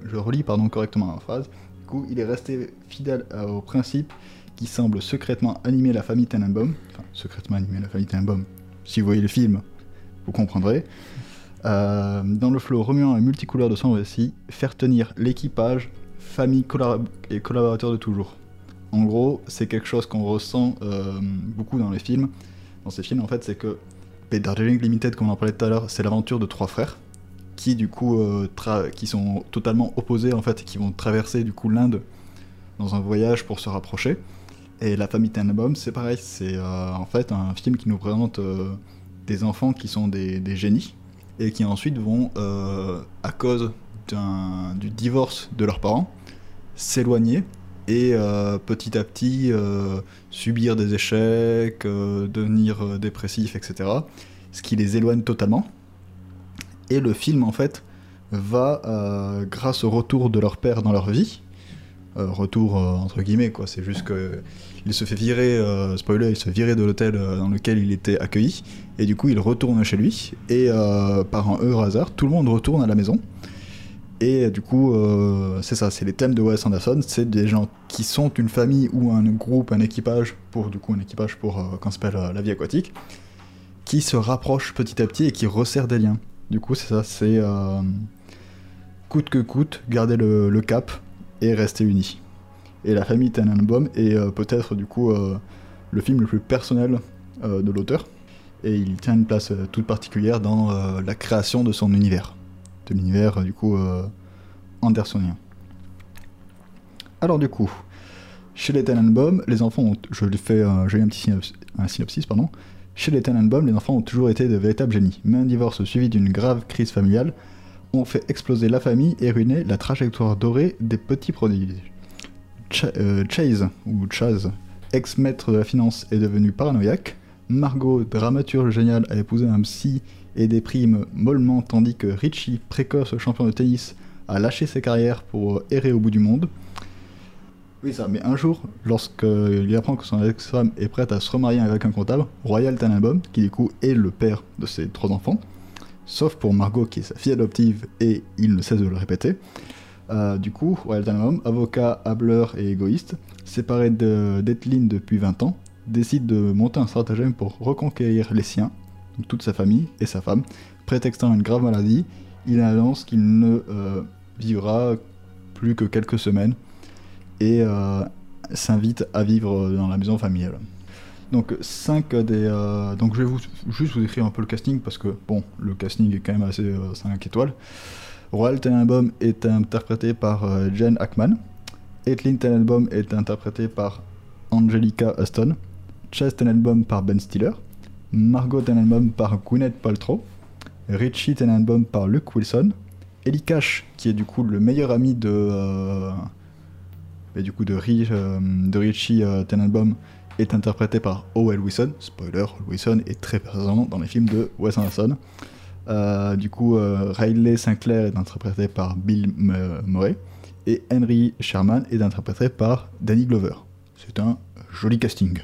je relis pardon, correctement la phrase. Du coup, il est resté fidèle euh, au principe qui semble secrètement animer la famille Tenenbaum, enfin secrètement animer la famille Tenenbaum, si vous voyez le film, vous comprendrez. Euh, dans le flot remuant et multicouleur de son récit, faire tenir l'équipage, famille et collaborateurs de toujours. En gros, c'est quelque chose qu'on ressent euh, beaucoup dans les films. Dans ces films, en fait, c'est que Darjeeling Limited, comme on en parlait tout à l'heure, c'est l'aventure de trois frères qui, du coup, euh, qui sont totalement opposés, en fait, et qui vont traverser, du coup, l'Inde dans un voyage pour se rapprocher. Et La famille Tannenbaum, c'est pareil, c'est euh, en fait un film qui nous présente des enfants qui sont des, génies et qui ensuite vont, à cause du divorce de leurs parents, s'éloigner et euh, petit à petit euh, subir des échecs, euh, devenir dépressif, etc. Ce qui les éloigne totalement. Et le film, en fait, va, grâce au retour de leur père dans leur vie, retour entre guillemets, quoi, c'est juste que il se fait virer, spoiler, il se fait virer de l'hôtel dans lequel il était accueilli, et du coup il retourne chez lui, et par un heureux hasard, tout le monde retourne à la maison. Et du coup, euh, c'est ça, c'est les thèmes de Wes Anderson, c'est des gens qui sont une famille ou un groupe, un équipage, pour du coup un équipage pour euh, qu'on s'appelle euh, la vie aquatique, qui se rapprochent petit à petit et qui resserrent des liens. Du coup, c'est ça, c'est coûte que coûte, garder le, cap et rester unis. Et la famille est peut-être du coup le film le plus personnel de l'auteur, et il tient une place toute particulière dans la création de son univers de l'univers du coup euh, andersonien. Alors du coup, chez les Tannenbaum, les enfants ont, je fais, un petit synopsis, pardon. Chez les Tannenbaum, les enfants ont toujours été de véritables génies, mais un divorce suivi d'une grave crise familiale ont fait exploser la famille et ruiné la trajectoire dorée des petits prodiges. Euh, Chase, ou Chaz, ex-maître de la finance, est devenu paranoïaque. Margot, dramaturge géniale, a épousé un psy et des primes mollement, tandis que Richie, précoce champion de tennis, a lâché ses carrières pour errer au bout du monde. Oui, ça, mais un jour, lorsqu'il apprend que son ex-femme est prête à se remarier avec un comptable, Royal Tannenbaum, qui du coup est le père de ses trois enfants, sauf pour Margot qui est sa fille adoptive et il ne cesse de le répéter. Euh, du coup, Royal Tannenbaum, avocat, hableur et égoïste, séparé d'Etlin depuis 20 ans, décide de monter un stratagème pour reconquérir les siens toute sa famille et sa femme. Prétextant une grave maladie, il annonce qu'il ne euh, vivra plus que quelques semaines et euh, s'invite à vivre dans la maison familiale. Donc 5 des... Euh, donc je vais vous, juste vous écrire un peu le casting parce que bon, le casting est quand même assez 5 étoiles. Royal Tenenbaum est interprété par Jen Ackman. Etlin Tenenbaum est interprété par Angelica Aston. Chase Tenenbaum par Ben Stiller. Margot Tenenbaum par Gwyneth Paltrow, Richie Tenenbaum par Luke Wilson, Ellie Cash, qui est du coup le meilleur ami de, euh, du coup de, euh, Richie euh, Tenenbaum, est interprété par O.L. Wilson. Spoiler, Wilson est très présent dans les films de Wes Anderson. du coup, Riley Sinclair est interprété par Bill Murray et Henry Sherman est interprété par Danny Glover. C'est un joli casting.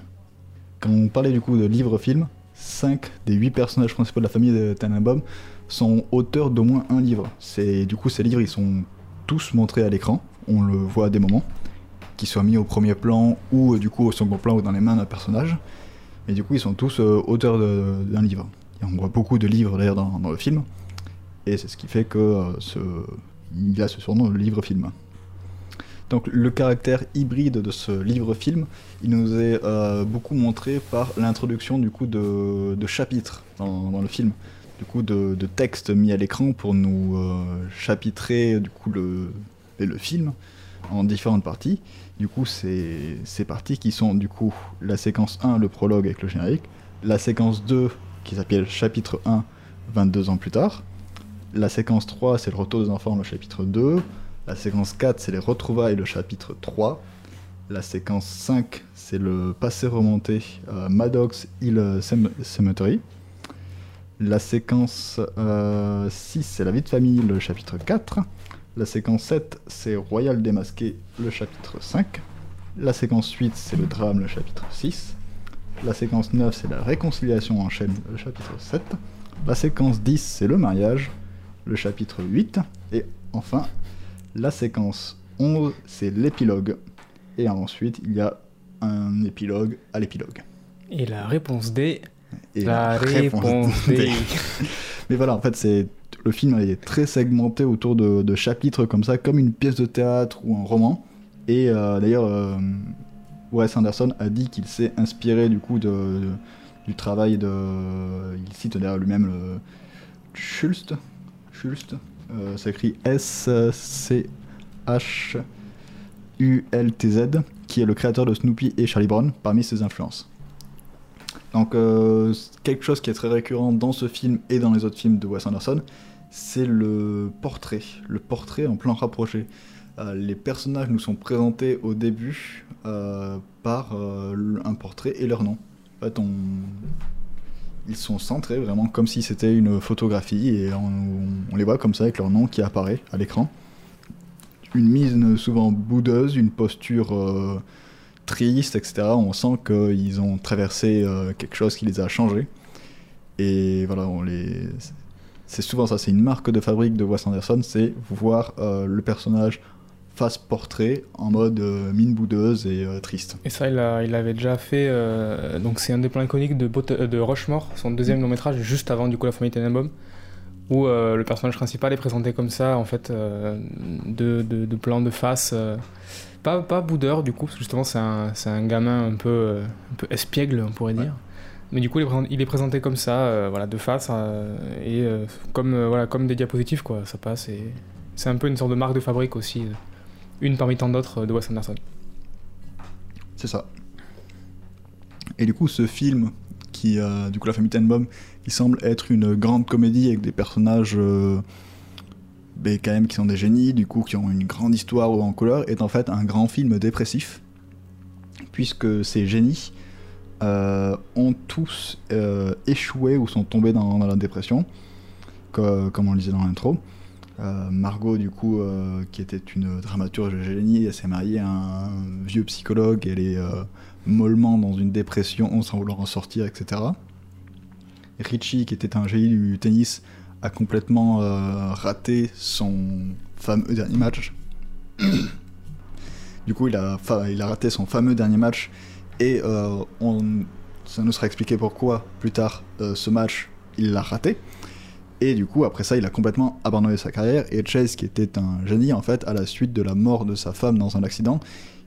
Quand on parlait du coup de livre-film, 5 des 8 personnages principaux de la famille de Tannenbaum sont auteurs d'au moins un livre. C'est du coup ces livres ils sont tous montrés à l'écran, on le voit à des moments, qu'ils soient mis au premier plan ou euh, du coup au second plan ou dans les mains d'un personnage. Et du coup ils sont tous euh, auteurs d'un livre. on voit beaucoup de livres d'ailleurs dans, le film, et c'est ce qui fait que euh, il a ce surnom le livre-film. Donc le caractère hybride de ce livre-film, il nous est euh, beaucoup montré par l'introduction du coup de, chapitres dans, le film, du coup de, textes mis à l'écran pour nous euh, chapitrer du coup le, film en différentes parties. Du coup, c'est ces parties qui sont du coup la séquence 1, le prologue avec le générique, la séquence 2 qui s'appelle chapitre 1, 22 ans plus tard, la séquence 3, c'est le retour des enfants, le chapitre 2, la séquence 4, c'est les retrouvailles, le chapitre 3. La séquence 5, c'est le passé remonté, euh, Maddox Hill Cemetery. La séquence 6, euh, c'est la vie de famille, le chapitre 4. La séquence 7, c'est Royal démasqué, le chapitre 5. La séquence 8, c'est le drame, le chapitre 6. La séquence 9, c'est la réconciliation en chaîne, le chapitre 7. La séquence 10, c'est le mariage, le chapitre 8. Et enfin, la séquence 11, c'est l'épilogue. Et ensuite, il y a un épilogue à l'épilogue. Et la réponse D. Et la, réponse, D. Mais voilà, en fait, c'est le film est très segmenté autour de, chapitres comme ça, comme une pièce de théâtre ou un roman. Et euh, d'ailleurs, euh, Wes Anderson a dit qu'il s'est inspiré du coup de, du travail de. Il cite d'ailleurs lui-même le Schultz. Schultz? Euh, ça écrit S-C-H-U-L-T-Z, qui est le créateur de Snoopy et Charlie Brown, parmi ses influences. Donc, euh, quelque chose qui est très récurrent dans ce film et dans les autres films de Wes Anderson, c'est le portrait, le portrait en plan rapproché. Euh, les personnages nous sont présentés au début euh, par un portrait et leur nom. En fait, on... ils sont centrés vraiment comme si c'était une photographie et on, les voit comme ça avec leur nom qui apparaît à l'écran. Une mise souvent boudeuse, une posture euh, triste, etc. On sent qu'ils ont traversé euh, quelque chose qui les a changés. Et voilà, c'est souvent ça, c'est une marque de fabrique de Wes Anderson, c'est voir euh, le personnage face portrait en mode euh, mine boudeuse et euh, triste. Et ça, il, a- il avait déjà fait. euh, donc, c'est un des plans iconiques de, de Rushmore, son deuxième long métrage, juste avant du coup La famille Tenenbaum, où euh, le personnage principal est présenté comme ça, en fait, de, de, de plans de face. pas, pas boudeur, du coup, parce que justement, c'est un, un gamin un peu, un peu espiègle, on pourrait Ouais. dire. Mais du coup, il est présenté, comme ça, voilà, de face, et comme, voilà, comme des diapositives, quoi. Ça passe, et c'est un peu une sorte de marque de fabrique aussi, une parmi tant d'autres de Wes Anderson. C'est ça. Et du coup, ce film, qui, euh, du coup, La famille Tenenbaum, qui semble être une grande comédie avec des personnages, euh, ben, quand même, qui sont des génies, du coup, qui ont une grande histoire en couleur, est en fait un grand film dépressif, puisque ces génies euh, ont tous euh, échoué ou sont tombés dans, dans la dépression, co- comme on le disait dans l'intro. Euh, Margot, du coup, euh, qui était une dramaturge génie, elle s'est mariée à un vieux psychologue, elle est euh, mollement dans une dépression sans vouloir en sortir, etc. Richie, qui était un génie du tennis, a complètement raté son fameux dernier match. du coup, il a, raté son fameux dernier match et ça nous sera expliqué pourquoi plus tard ce match il l'a raté. Et du coup, après ça, il a complètement abandonné sa carrière. Et Chase, qui était un génie, en fait, à la suite de la mort de sa femme dans un accident,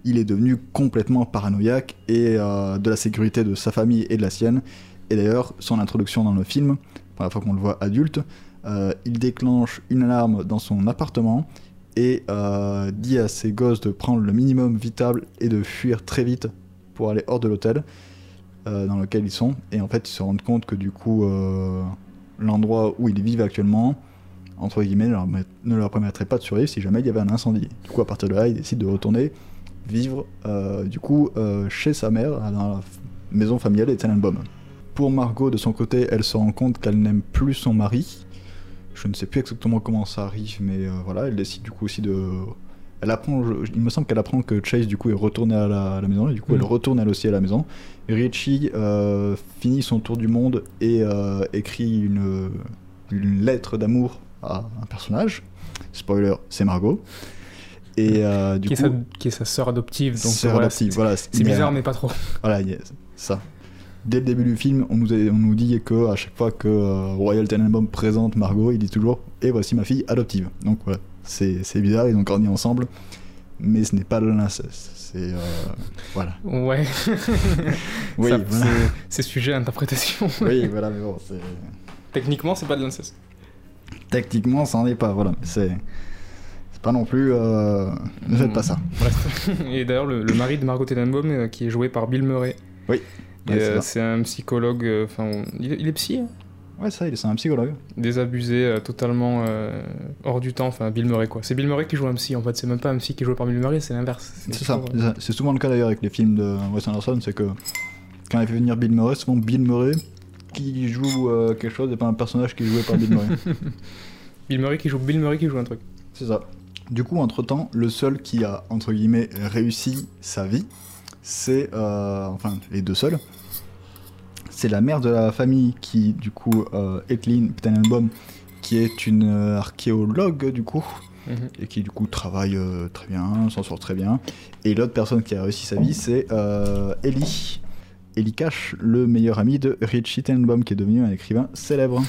il est devenu complètement paranoïaque et euh, de la sécurité de sa famille et de la sienne. Et d'ailleurs, son introduction dans le film, première fois qu'on le voit adulte, euh, il déclenche une alarme dans son appartement et euh, dit à ses gosses de prendre le minimum vital et de fuir très vite pour aller hors de l'hôtel dans lequel ils sont. Et en fait, ils se rendent compte que du coup, l'endroit où ils vivent actuellement, entre guillemets, ne leur, permettrait pas de survivre si jamais il y avait un incendie. Du coup, à partir de là, ils décident de retourner vivre euh, du coup euh, chez sa mère dans la maison familiale des Tenenbaum. Pour Margot, de son côté, elle se rend compte qu'elle n'aime plus son mari. Je ne sais plus exactement comment ça arrive, mais euh, voilà, elle décide du coup aussi de. Elle apprend, je- il me semble qu'elle apprend que Chase du coup est retourné à la, à la maison et du coup elle Mhm. retourne elle aussi à la maison. Richie euh, finit son tour du monde et euh, écrit une, une lettre d'amour à un personnage. Spoiler, c'est Margot. Et euh, du qui, coup, est sa, qui est sa sœur adoptive. Donc sœur voilà, adoptive, c'est- voilà, C'est bizarre, mais pas trop. voilà, ça. Dès le début du film, on nous, a- on nous dit que à chaque fois que Royal Tenenbaum présente Margot, il dit toujours Et voici ma fille adoptive. Donc voilà, c'est c'est bizarre, ils ont grandi ensemble, mais ce n'est pas de l'inceste. C'est. euh, voilà. Ouais. Oui, voilà. c'est- C'est sujet à interprétation. oui, voilà, mais bon, c'est. Techniquement, c'est pas de l'inceste. Techniquement, ça n'en est pas, voilà. C'est. Pas non plus. euh, Ne faites pas ça. Bref. Et d'ailleurs, le, le mari de Margot Tenenbaum, euh, qui est joué par Bill Murray. Oui. Ouais, euh, c'est un psychologue. Enfin, on- il, il est psy. hein? Ouais, ça, il est- c'est un psychologue. désabusé, euh, totalement euh, hors du temps. Enfin, Bill Murray quoi. C'est Bill Murray qui joue un psy en fait. C'est même pas un psy qui joué par Bill Murray, c'est l'inverse. C'est ça. toujours, c'est souvent le cas d'ailleurs avec les films de Wes Anderson, c'est que quand il fait venir Bill Murray, c'est souvent Bill Murray qui joue euh, quelque chose et pas un personnage qui est joué par Bill Murray. Bill Murray qui joue Bill Murray qui joue un truc. c'est ça. Du coup, entre-temps, le seul qui a, entre guillemets, réussi sa vie, c'est... euh, enfin, les deux seuls. C'est la mère de la famille qui, du coup, euh, qui est une euh, archéologue, du coup, Mhm. et qui du coup travaille euh, très bien, s'en sort très bien. Et l'autre personne qui a réussi sa vie, c'est euh, Ellie. Ellie Cash, le meilleur ami de Richie Tenenbaum, qui est devenu un écrivain célèbre.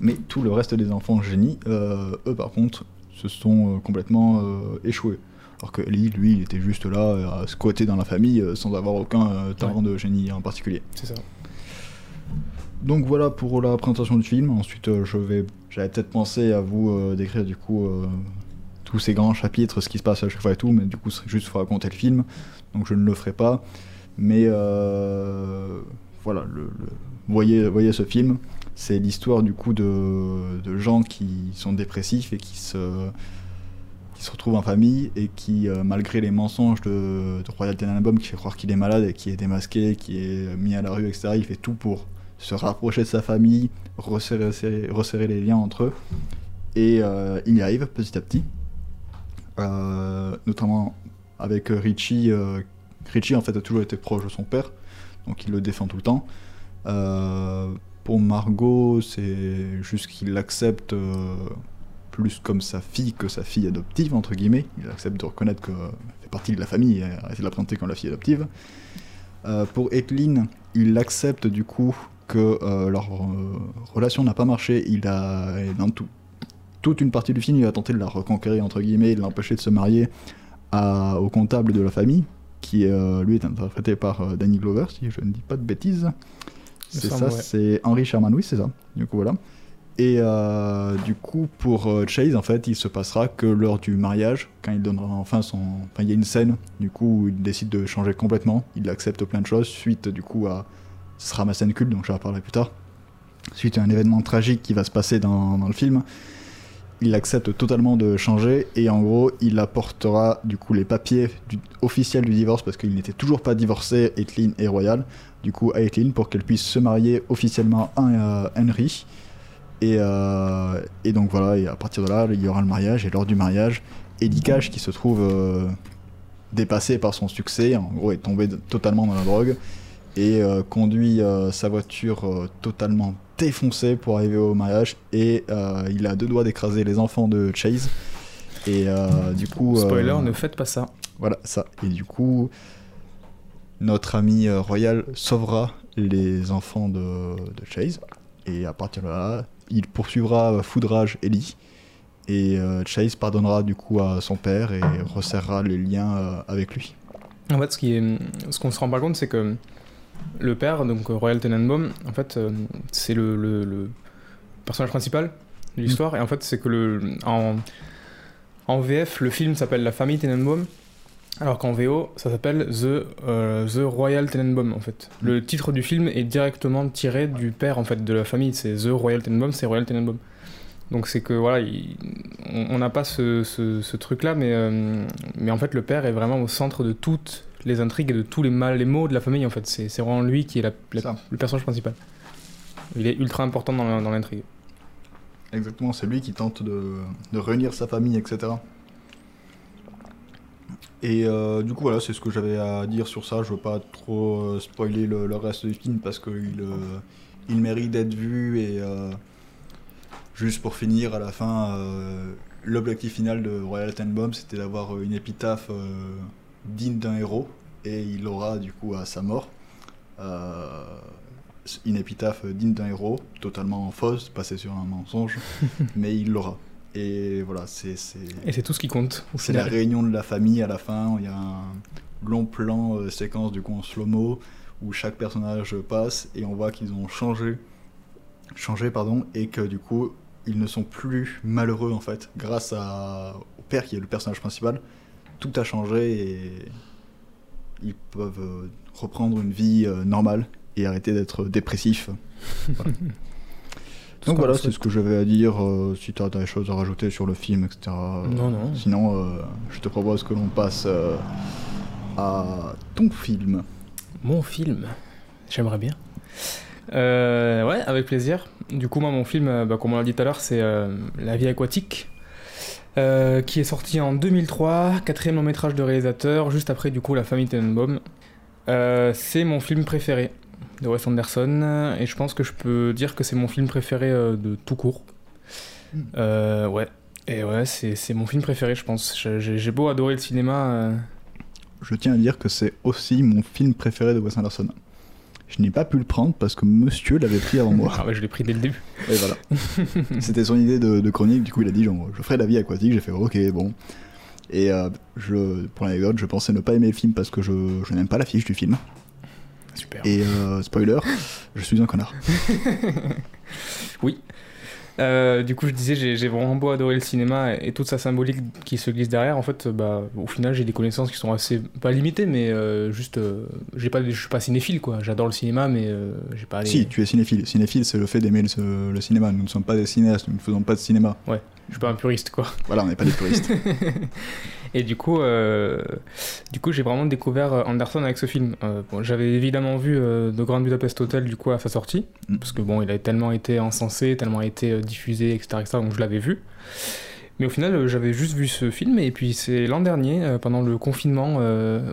Mais tout le reste des enfants génies, eux par contre, se sont complètement échoués. Alors que Ellie, lui, il était juste là à squatter dans la famille sans avoir aucun talent de génie en particulier. C'est ça. Donc voilà pour la présentation du film. Ensuite, euh, je vais, j'avais peut-être pensé à vous euh, décrire du coup euh, tous ces grands chapitres, ce qui se passe à chaque fois et tout, mais du coup, c'est juste pour raconter le film, donc je ne le ferai pas. Mais voilà, le, voyez, voyez ce film. C'est l'histoire du coup de, de gens qui sont dépressifs et qui se, qui se retrouvent en famille et qui, malgré les mensonges de, de Royal Tenenbaum qui fait croire qu'il est malade et qui est démasqué, qui est mis à la rue, etc., il fait tout pour se rapprocher de sa famille, resserrer, les liens entre eux. Et euh, il y arrive petit à petit, Euh, notamment avec Richie. euh, Richie, en fait, a toujours été proche de son père, donc il le défend tout le temps. Pour Margot, c'est juste qu'il l'accepte plus comme sa fille que sa fille adoptive, entre guillemets. Il accepte de reconnaître qu'elle fait partie de la famille et de la présenter comme la fille adoptive. Pour Etlin, il accepte du coup que euh, leur euh, relation n'a pas marché. Il a, dans tout- toute une partie du film, il a tenté de la reconquérir, entre guillemets, et de l'empêcher de se marier à- au comptable de la famille, qui euh, lui est interprété par Danny Glover, si je ne dis pas de bêtises. C'est ça, ouais. c'est Henry Sherman, oui, c'est ça. Du coup, voilà. Et euh, du coup, pour euh, Chase, en fait, il se passera que lors du mariage, quand il donnera enfin son. Enfin, il y a une scène, du coup, où il décide de changer complètement. Il accepte plein de choses, suite, du coup, à. Ce sera ma scène culte, donc je vais en parler plus tard. Suite à un événement tragique qui va se passer dans, dans le film, il accepte totalement de changer et en gros, il apportera du coup les papiers du- officiels du divorce parce qu'il n'était toujours pas divorcé, Etlin et Royal, du coup à Etlin pour qu'elle puisse se marier officiellement à euh, Henry. Et, euh, et donc voilà, et à partir de là, il y aura le mariage et lors du mariage, Eddie Cash qui se trouve euh, dépassé par son succès, en gros est tombé totalement dans la drogue et euh, conduit euh, sa voiture euh, totalement défoncée pour arriver au mariage et il a deux doigts d'écraser les enfants de Chase. Et du coup Spoiler, ne faites pas ça. voilà ça. Et du coup notre ami Royal sauvera les enfants de, de Chase. Et à partir de là il poursuivra Foudrage Ellie. Et Chase pardonnera du coup à son père et resserrera les liens avec lui. En fait, ce qui est, ce qu'on se rend pas compte, c'est que le père, donc euh, Royal Tenenbaum, en fait, euh, c'est le, le- le personnage principal de l'histoire. Et en fait, c'est que le, en, en VF, le film s'appelle La famille Tenenbaum, alors qu'en VO, ça s'appelle The, euh, The Royal Tenenbaum, en fait. Le titre du film est directement tiré du père, en fait, de la famille. C'est The Royal Tenenbaum, c'est Royal Tenenbaum. Donc c'est que voilà, il- on n'a pas ce, ce- ce truc-là, mais, euh, mais en fait le père est vraiment au centre de toutes les intrigues et de tous les mal, les maux de la famille en fait. C'est vraiment lui qui est la- la- Ça. le personnage principal. Il est ultra important dans l'intrigue. Exactement, c'est lui qui tente de, de réunir sa famille, etc. Et euh, du coup, voilà, c'est ce que j'avais à dire sur ça. Je veux pas trop euh, spoiler le, le reste du film parce qu'il euh, il mérite d'être vu. Et juste pour finir, à la fin, l'objectif final de Royal Tenenbaum, c'était d'avoir une épitaphe digne d'un héros. Et il aura du coup à sa mort. euh, une épitaphe digne d'un héros, totalement fausse, passée sur un mensonge, mais il l'aura. Et voilà, c'est Et c'est tout ce qui compte. c'est la réunion de la famille à la fin. Il y a un long plan euh, séquence du coup en slow-mo où chaque personnage passe et on voit qu'ils ont changé, changé pardon, et que du coup ils ne sont plus malheureux en fait grâce à, au père qui est le personnage principal. Tout a changé et ils peuvent euh, reprendre une vie euh, normale et arrêter d'être dépressifs. Voilà. Donc voilà, c'est ce que j'avais à dire. euh, si tu as des choses à rajouter sur le film, etc. euh, Non, non. Sinon, euh, je te propose que l'on passe à ton film. Mon film, j'aimerais bien. Ouais, avec plaisir. Du coup, moi, mon film, bah, comme on l'a dit tout à l'heure, c'est La vie aquatique, euh, qui est sorti en 2003, quatrième long métrage de réalisateur, juste après, du coup, La famille Tenenbaum. Euh, c'est mon film préféré de Wes Anderson, et je pense que je peux dire que c'est mon film préféré euh, de tout court. Euh, ouais. Et ouais, c'est mon film préféré, je pense. J'ai beau adorer le cinéma. Je tiens à dire que c'est aussi mon film préféré de Wes Anderson. Je n'ai pas pu le prendre parce que monsieur l'avait pris avant moi. Ah ouais, je l'ai pris dès le début. Et voilà. C'était son idée de, de chronique, du coup il a dit genre, je ferai la vie aquatique, j'ai fait ok bon. Et euh, je, pour l'anecdote, je pensais ne pas aimer le film parce que je, je n'aime pas l'affiche du film. Super. Et euh, spoiler, je suis un connard. Oui. Euh, du coup, je disais, j'ai vraiment beau adorer le cinéma et, et toute sa symbolique qui se glisse derrière. En fait, bah, au final, j'ai des connaissances qui sont assez pas limitées, mais euh, juste, euh, j'ai pas, je suis pas cinéphile, quoi. J'adore le cinéma, mais j'ai pas. les- Si, tu es cinéphile. Cinéphile, c'est le fait d'aimer le, le cinéma. Nous ne sommes pas des cinéastes, nous ne faisons pas de cinéma. Je suis pas un puriste, quoi. Voilà, on n'est pas des puristes. Et du coup, euh, du coup, j'ai vraiment découvert euh, Anderson avec ce film. Euh, bon, J'avais évidemment vu euh, The Grand Budapest Hotel du coup à sa sortie, Mm. parce que bon, il a tellement été encensé, tellement été diffusé, etc., etc., donc je l'avais vu. Mais au final, j'avais juste vu ce film, et puis c'est l'an dernier, pendant le confinement,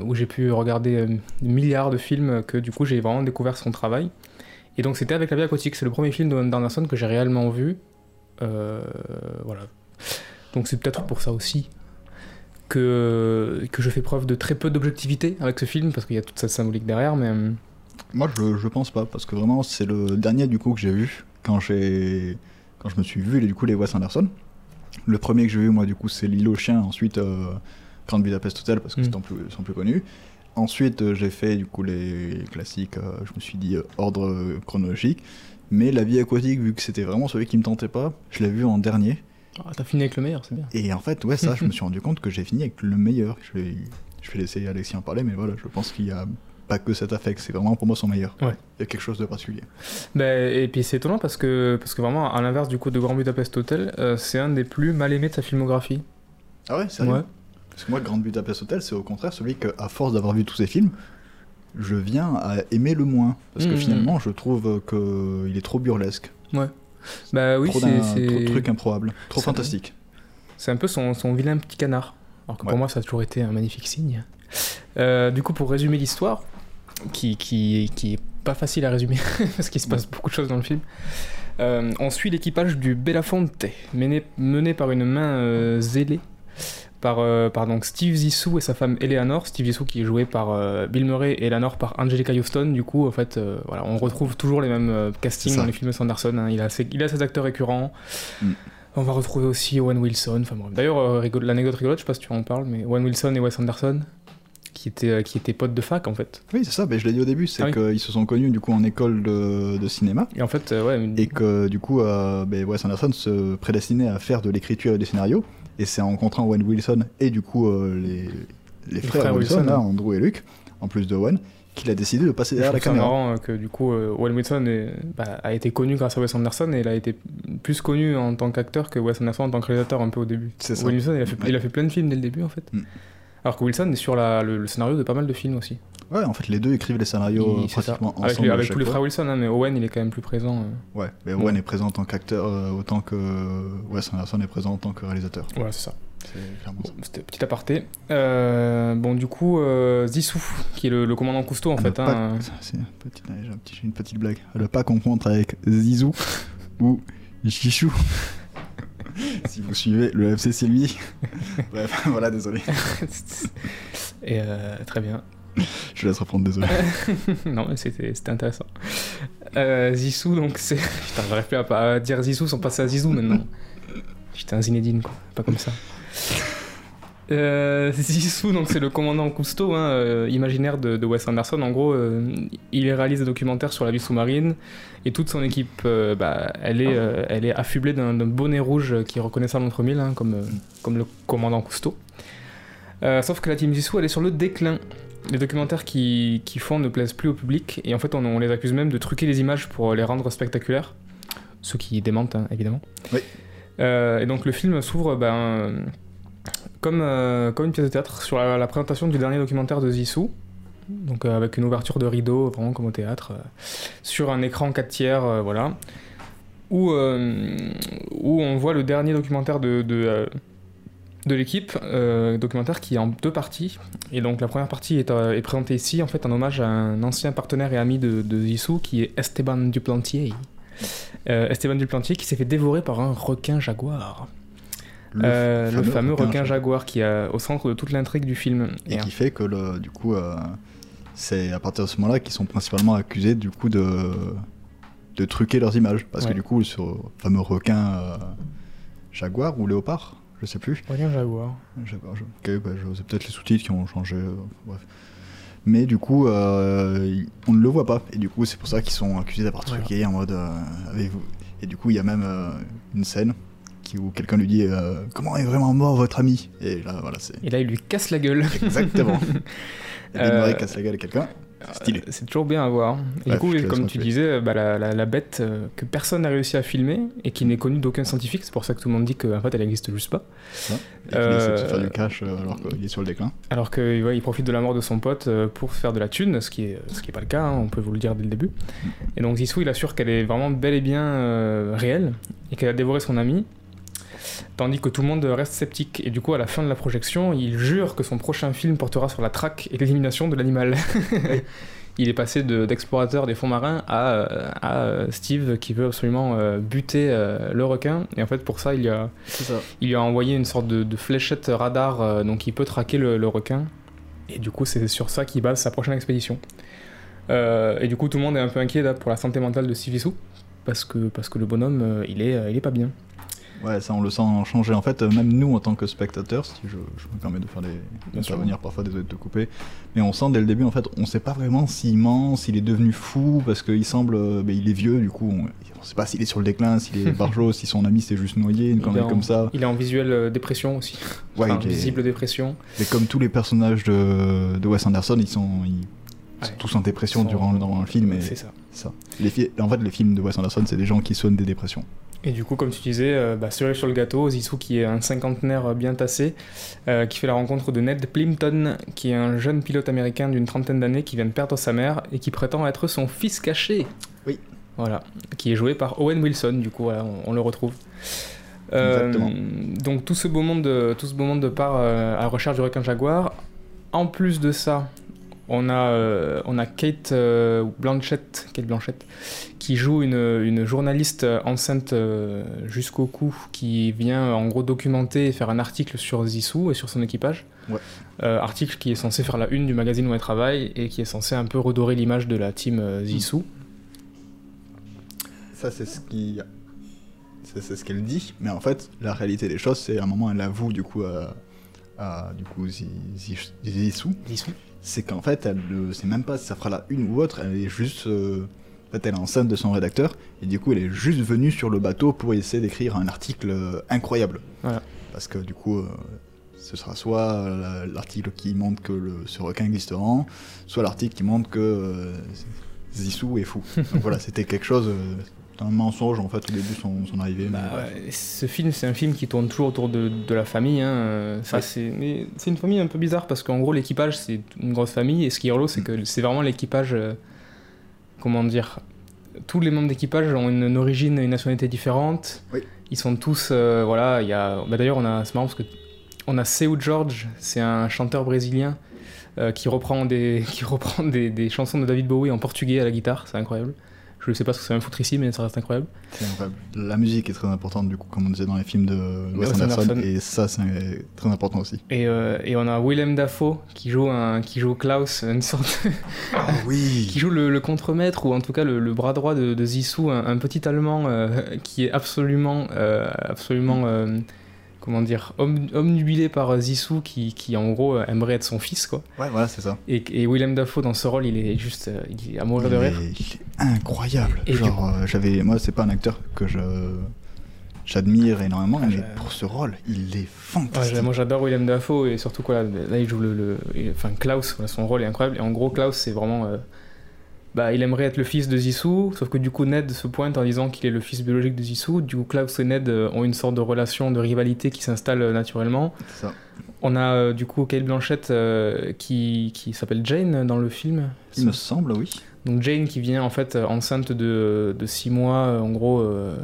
où j'ai pu regarder euh, milliards de films, que du coup j'ai vraiment découvert son travail. Et donc c'était avec La vie aquatique, c'est le premier film de- d'Anderson que j'ai réellement vu. Euh, voilà. Donc c'est peut-être pour ça aussi que, que je fais preuve de très peu d'objectivité avec ce film, parce qu'il y a toute cette symbolique derrière, mais... euh, Moi, je, je pense pas, parce que vraiment, c'est le dernier du coup que j'ai vu quand j'ai quand je me suis vu les, du coup les Wes Anderson. Le premier que j'ai vu, moi, du coup, c'est L'île aux chiens. Ensuite, euh, Grand Budapest Hotel, parce que Mm. c'est en plus, sont plus connus. Ensuite, euh, j'ai fait du coup les classiques. euh, je me suis dit euh, ordre chronologique. Mais La vie aquatique, vu que c'était vraiment celui qui me tentait pas, je l'ai vu en dernier. Ah, t'as fini avec le meilleur, c'est bien. Et en fait, ouais, ça, je me suis rendu compte que j'ai fini avec le meilleur. Je vais, je vais laisser Alexis en parler, mais voilà, je pense qu'il y a pas que cet affect, c'est vraiment pour moi son meilleur. Ouais. Il y a quelque chose de particulier. Ben, et puis c'est étonnant parce que, parce que vraiment, à l'inverse du coup de Grand Budapest Hotel, euh, c'est un des plus mal aimés de sa filmographie. Ah ouais, sérieux? Ouais. Parce que moi, Grand Budapest Hotel, c'est au contraire celui que, à force d'avoir vu tous ces films, je viens à aimer le moins. Parce que Mhm. finalement, je trouve qu'il est trop burlesque. Bah oui, c'est trop trucs improbables. Trop fantastique. c'est un peu son, son vilain petit canard. Alors que Ouais. pour moi, ça a toujours été un magnifique signe. Euh, du coup, pour résumer l'histoire, qui, qui, qui est pas facile à résumer, parce qu'il se passe beaucoup de choses dans le film, euh, on suit l'équipage du Belafonte, mené, mené par une main euh, zélée, par, euh, par donc Steve Zissou et sa femme Eleanor. Steve Zissou qui est joué par euh, Bill Murray et Eleanor par Angelica Houston. Du coup, en fait, euh, voilà, on retrouve toujours les mêmes castings dans les films de Sanderson. hein. Il, a ses, il a ses acteurs récurrents. Mm. On va retrouver aussi Owen Wilson. Enfin. D'ailleurs, l'anecdote rigolote, je sais pas si tu en parles, mais Owen Wilson et Wes Anderson, qui étaient, qui étaient potes de fac en fait. Oui, c'est ça, ben, je l'ai dit au début, c'est Ah oui. qu'ils se sont connus du coup en école de, de cinéma. Et en fait, euh, ouais, Et que du coup, euh, ben, Wes Anderson se prédestinait à faire de l'écriture et des scénarios. Et c'est en rencontrant Owen Wilson et du coup euh, les, les, frères, frères Wilson, Wilson, là. Andrew et Luke, en plus de Owen, qu'il a décidé de passer derrière la caméra. marrant euh, que du coup, euh, Owen Wilson est- bah, a été connu grâce à Wes Anderson et il a été plus connu en tant qu'acteur que Wes Anderson en tant que réalisateur un peu au début. C'est ça. Owen Wilson, il a, fait, Ouais. il a fait plein de films dès le début en fait. Mm. Alors que Wilson est sur la- le, le scénario de pas mal de films aussi. Ouais, en fait, les deux écrivent les scénarios Il- euh, pratiquement Avec, ensemble. avec chaque tous les frères Wilson, hein, mais Owen il est quand même plus présent. euh. Ouais, mais Ouais. Owen est présent en tant qu'acteur euh, autant que Wes Anderson est présent en tant que réalisateur. Voilà, c'est ça. Bon, c'était petit aparté. Euh, bon, du coup, euh, Zissou, qui est le, le commandant Cousteau en fait. pas- hein, c'est un petit- j'ai une petite blague. À ne pas confondre avec Zizou ou Chichou. Si vous suivez le FC Sylvie. Bref, voilà, désolé. Et euh, très bien. Je laisse reprendre, désolé. non, mais c'était intéressant. Euh, Zissou, donc c'est. Putain, j'arrive plus à, à dire Zissou sans passer à Zizou maintenant. J'étais un Zinedine, quoi. Pas comme ça. Euh, Zissou, donc c'est le commandant Cousteau, hein, euh, imaginaire de, de Wes Anderson. En gros, euh, il réalise des documentaires sur la vie sous-marine et toute son équipe, euh, bah, elle, est, euh, elle est affublée d'un bonnet rouge qui est reconnaissable entre mille, hein, comme, euh, comme le commandant Cousteau. Sauf que la team Zissou, elle est sur le déclin. Les documentaires qui, qui font ne plaisent plus au public et en fait on, on les accuse même de truquer les images pour les rendre spectaculaires. Ceux qui démentent hein, évidemment. Oui. Et donc le film s'ouvre ben, comme, comme une pièce de théâtre sur la, la présentation du dernier documentaire de Zissou. Donc euh, avec une ouverture de rideau, vraiment comme au théâtre, euh, sur un écran 4 tiers, euh, voilà. Où, où on voit le dernier documentaire de, de, de l'équipe, euh, documentaire qui est en deux parties. Et donc la première partie est, euh, est présentée ici, en fait, en hommage à un ancien partenaire et ami de, de Zissou, qui est Esteban Duplantier. Euh, Esteban Duplantier qui s'est fait dévorer par un requin jaguar. Le, le fameux requin jaguar. jaguar qui est au centre de toute l'intrigue du film. Et Et, qui fait que, le, du coup, c'est à partir de ce moment-là qu'ils sont principalement accusés, du coup, de, de truquer leurs images. Parce Ouais. que, du coup, ce fameux requin euh, jaguar ou léopard je sais plus. Requin Jaguar. Pas, je- ok, bah, je- c'est peut-être les sous-titres qui ont changé, euh, bref. Mais du coup, euh, on ne le voit pas. Et du coup, c'est pour ça qu'ils sont accusés d'avoir truqué en mode. Et du coup, il y a même une scène où quelqu'un lui dit Comment est vraiment mort votre ami? Et là, voilà, c'est Et là, il lui casse la gueule. exactement. Bill Euh, casse la gueule à quelqu'un? C'est. Euh, toujours bien à voir. Et Ouais, du coup, comme tu disais, bah, la, la- la bête euh, que personne n'a réussi à filmer et qui n'est connue d'aucun scientifique, c'est pour ça que tout le monde dit qu'en fait elle n'existe juste pas. Ça. Et qu'il essaie de Euh, faire du cash euh, alors qu'il est sur le déclin. Alors qu'il ouais, il profite de la mort de son pote euh, pour faire de la thune, ce qui est, ce qui est pas le cas, hein, on peut vous le dire dès le début. Et donc Zissou, il assure qu'elle est vraiment bel et bien euh, réelle et qu'elle a dévoré son ami, tandis que tout le monde reste sceptique. Et du coup, à la fin de la projection, il jure que son prochain film portera sur la traque et l'élimination de l'animal. il est passé de- d'explorateur des fonds marins à, euh, à, euh, Steve qui veut absolument euh, buter le requin. Et en fait, pour ça, il y a il lui a envoyé une sorte de, de fléchette radar, donc il peut traquer le, le requin. Et du coup, c'est sur ça qu'il base sa prochaine expédition. Euh, et du coup, tout le monde est un peu inquiet là, pour la santé mentale de Steve parce que, parce que le bonhomme, il, est, il est pas bien. Ouais, ça on le sent changer. En fait, euh, même nous en tant que spectateurs, si je, je me permets de faire des d'intervenir parfois, désolé de te couper, mais on sent dès le début en fait, on sait pas vraiment s'il ment, s'il est devenu fou parce qu'il semble, euh, ben, il est vieux, du coup, on, on sait pas s'il est sur le déclin, s'il est barjot, si son ami s'est juste noyé, une connerie comme ça. Il est en visuelle euh, dépression aussi. Ouais, Enfin, il est- visible dépression. Et comme tous les personnages de, de Wes Anderson, ils sont, ils sont Ouais. tous en dépression sont- durant, le film. Et C'est ça. Ça. Les en fait, les films de Wes Anderson, c'est des gens qui soignent des dépressions. Et du coup, comme tu disais, euh, bah, cerise sur le gâteau, Zissou qui est un cinquantenaire bien tassé, euh, qui fait la rencontre de Ned Plimpton, qui est un jeune pilote américain d'une trentaine d'années qui vient de perdre sa mère et qui prétend être son fils caché. Oui. Voilà. Qui est joué par Owen Wilson, du coup, voilà, on, on le retrouve. Euh, Exactement. donc tout ce beau monde, de, tout ce beau monde part euh, à la recherche du requin jaguar. En plus de ça, on a, euh, on a Kate euh, Blanchett, Kate Blanchett qui joue une, une journaliste enceinte euh, jusqu'au cou qui vient en gros documenter et faire un article sur Zissou et sur son équipage. Ouais. Euh, article qui est censé faire la une du magazine où elle travaille et qui est censé un peu redorer l'image de la team euh, Zissou. Ça, c'est ce qui. C'est c'est ce qu'elle dit, mais en fait, la réalité des choses, c'est à un moment, elle avoue du coup à, à, du coup Zi- Zi- Zissou, Zissou. C'est qu'en fait, elle ne sait même pas si ça fera la une ou autre, elle est juste. euh, en fait, elle est enceinte de son rédacteur, et du coup, elle est juste venue sur le bateau pour essayer d'écrire un article euh, incroyable. Voilà. Parce que du coup, euh, ce sera soit l'article qui montre que le, ce requin existe vraiment, soit l'article qui montre que Zissou est fou. Donc voilà, c'était quelque chose. Un mensonge en fait au début son, son arrivée. Bah, ouais, ce film, c'est un film qui tourne toujours autour de, de la famille. hein, ça, Ouais. c'est, mais c'est une famille un peu bizarre parce qu'en gros, l'équipage, c'est une grosse famille. Et ce qui est rigolo, c'est que c'est vraiment l'équipage. euh, comment dire Tous les membres d'équipage ont une, une origine une nationalité différente. Oui. Ils sont tous. euh, voilà, il y a. bah, d'ailleurs, on a, c'est marrant parce que on a Seu George, c'est un chanteur brésilien. euh, qui reprend, des, qui reprend des, des chansons de David Bowie en portugais à la guitare, c'est incroyable. Je ne sais pas ce que ça va me foutre ici, mais ça reste incroyable. C'est incroyable. La musique est très importante du coup, comme on disait dans les films de Wes Anderson, Anderson. et ça c'est très important aussi. Et, euh, et on a Willem Dafoe qui joue, un, qui joue Klaus, une sorte Ah oui qui joue le, le contremaître ou en tout cas le, le bras droit de, de Zissou, un, un petit Allemand euh, qui est absolument, euh, absolument, comment dire, om- omnubilé par Zissou qui, qui en gros euh, aimerait être son fils quoi. Ouais, voilà, c'est ça. Et, et Willem Dafoe dans ce rôle, il est juste, euh, il est à mourir de rire. est, il est incroyable. Et Genre, euh, j'avais, moi, c'est pas un acteur que je j'admire énormément, Ah, mais j'ai- pour ce rôle, il est fantastique. moi j'adore Willem Dafoe et surtout quoi là, là, il joue le, le- enfin Klaus son rôle est incroyable et en gros Klaus c'est vraiment euh, bah il aimerait être le fils de Zissou sauf que du coup Ned se pointe en disant qu'il est le fils biologique de Zissou du coup Klaus et Ned euh, ont une sorte de relation de rivalité qui s'installe euh, naturellement ça. on a euh, du coup Kate Blanchett euh, qui, qui s'appelle Jane dans le film Il me semble, oui. donc Jane qui vient en fait enceinte de 6 mois, en gros, euh,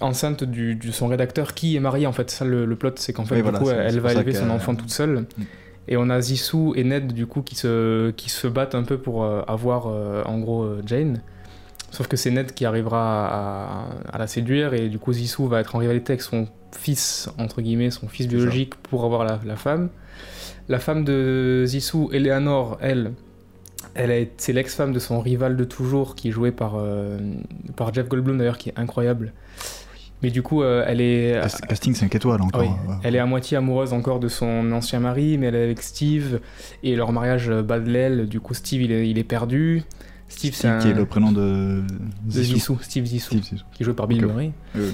enceinte du, de son rédacteur qui est marié en fait. Ça le, le plot c'est qu'en fait Oui, du voilà, coup elle, va élever son enfant toute seule. Mm. Et on a Zissou et Ned du coup qui se, qui se battent un peu pour euh, avoir euh, en gros euh, Jane. Sauf que c'est Ned qui arrivera à, à la séduire et du coup Zissou va être en rivalité avec son fils, entre guillemets, son fils biologique pour avoir la, la femme. La femme de Zissou, Eleanor, elle, elle est, c'est l'ex-femme de son rival de toujours qui est joué par, euh, par Jeff Goldblum d'ailleurs qui est incroyable. Mais du coup, euh, elle est. Cast- Casting 5 étoiles encore. Oui, ouais. elle est à moitié amoureuse encore de son ancien mari, mais elle est avec Steve et leur mariage euh, bat de l'aile. Du coup, Steve il est, il est perdu. Steve, c'est un. qui est le prénom de de Zissou. Steve Zissou, Steve Zissou. qui est joué par Bill Ok. Murray. Oui.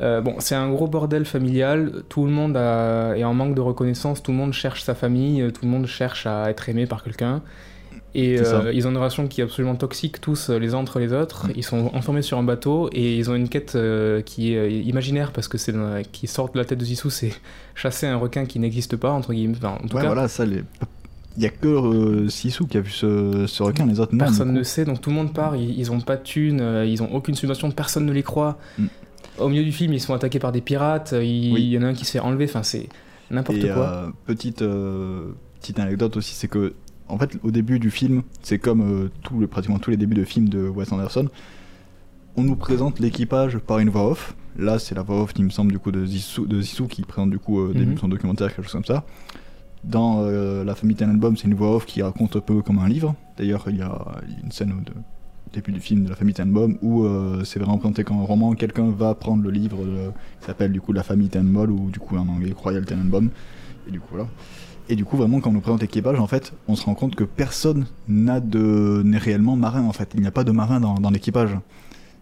Euh, bon, c'est un gros bordel familial. Tout le monde a- est en manque de reconnaissance. Tout le monde cherche sa famille. euh, Tout le monde cherche à être aimé par quelqu'un. Et euh, ils ont une relation qui est absolument toxique, tous euh, les uns entre les autres. Mm. Ils sont enfermés sur un bateau et ils ont une quête euh, qui est imaginaire parce que c'est qui sort de la tête de Zissou, c'est chasser un requin qui n'existe pas entre guillemets. Enfin, en tout Ouais, cas, voilà, ça, les... il y a que Sissou qui a vu ce, ce requin, les autres non. personne ne sait. Donc tout le monde part. Ils, ils ont pas de thunes. Ils ont aucune subvention. Personne ne les croit. Mm. Au milieu du film, ils sont attaqués par des pirates. Il, Oui. y en a un qui se fait enlever. Enfin, c'est n'importe quoi. petite, petite anecdote aussi, c'est que en fait, au début du film, c'est comme euh, les- pratiquement tous les débuts de films de Wes Anderson, on nous présente l'équipage par une voix off. Là, c'est la voix off, il me semble, du coup, de Zissou, de Zissou qui présente du coup au début de son documentaire, quelque chose comme ça. Dans euh, La famille Tenenbaum, c'est une voix off qui raconte un peu comme un livre. D'ailleurs, il y a une scène au de- début du film de La famille Tenenbaum où euh, c'est vraiment présenté comme un roman. Quelqu'un va prendre le livre qui s'appelle du coup La famille Tenenbaum ou du coup en anglais Royal Tenenbaum. Et du coup, voilà. Et du coup, vraiment, quand on nous présente l'équipage, en fait, on se rend compte que personne n'a de n'est réellement marin. En fait, il n'y a pas de marin dans, dans l'équipage.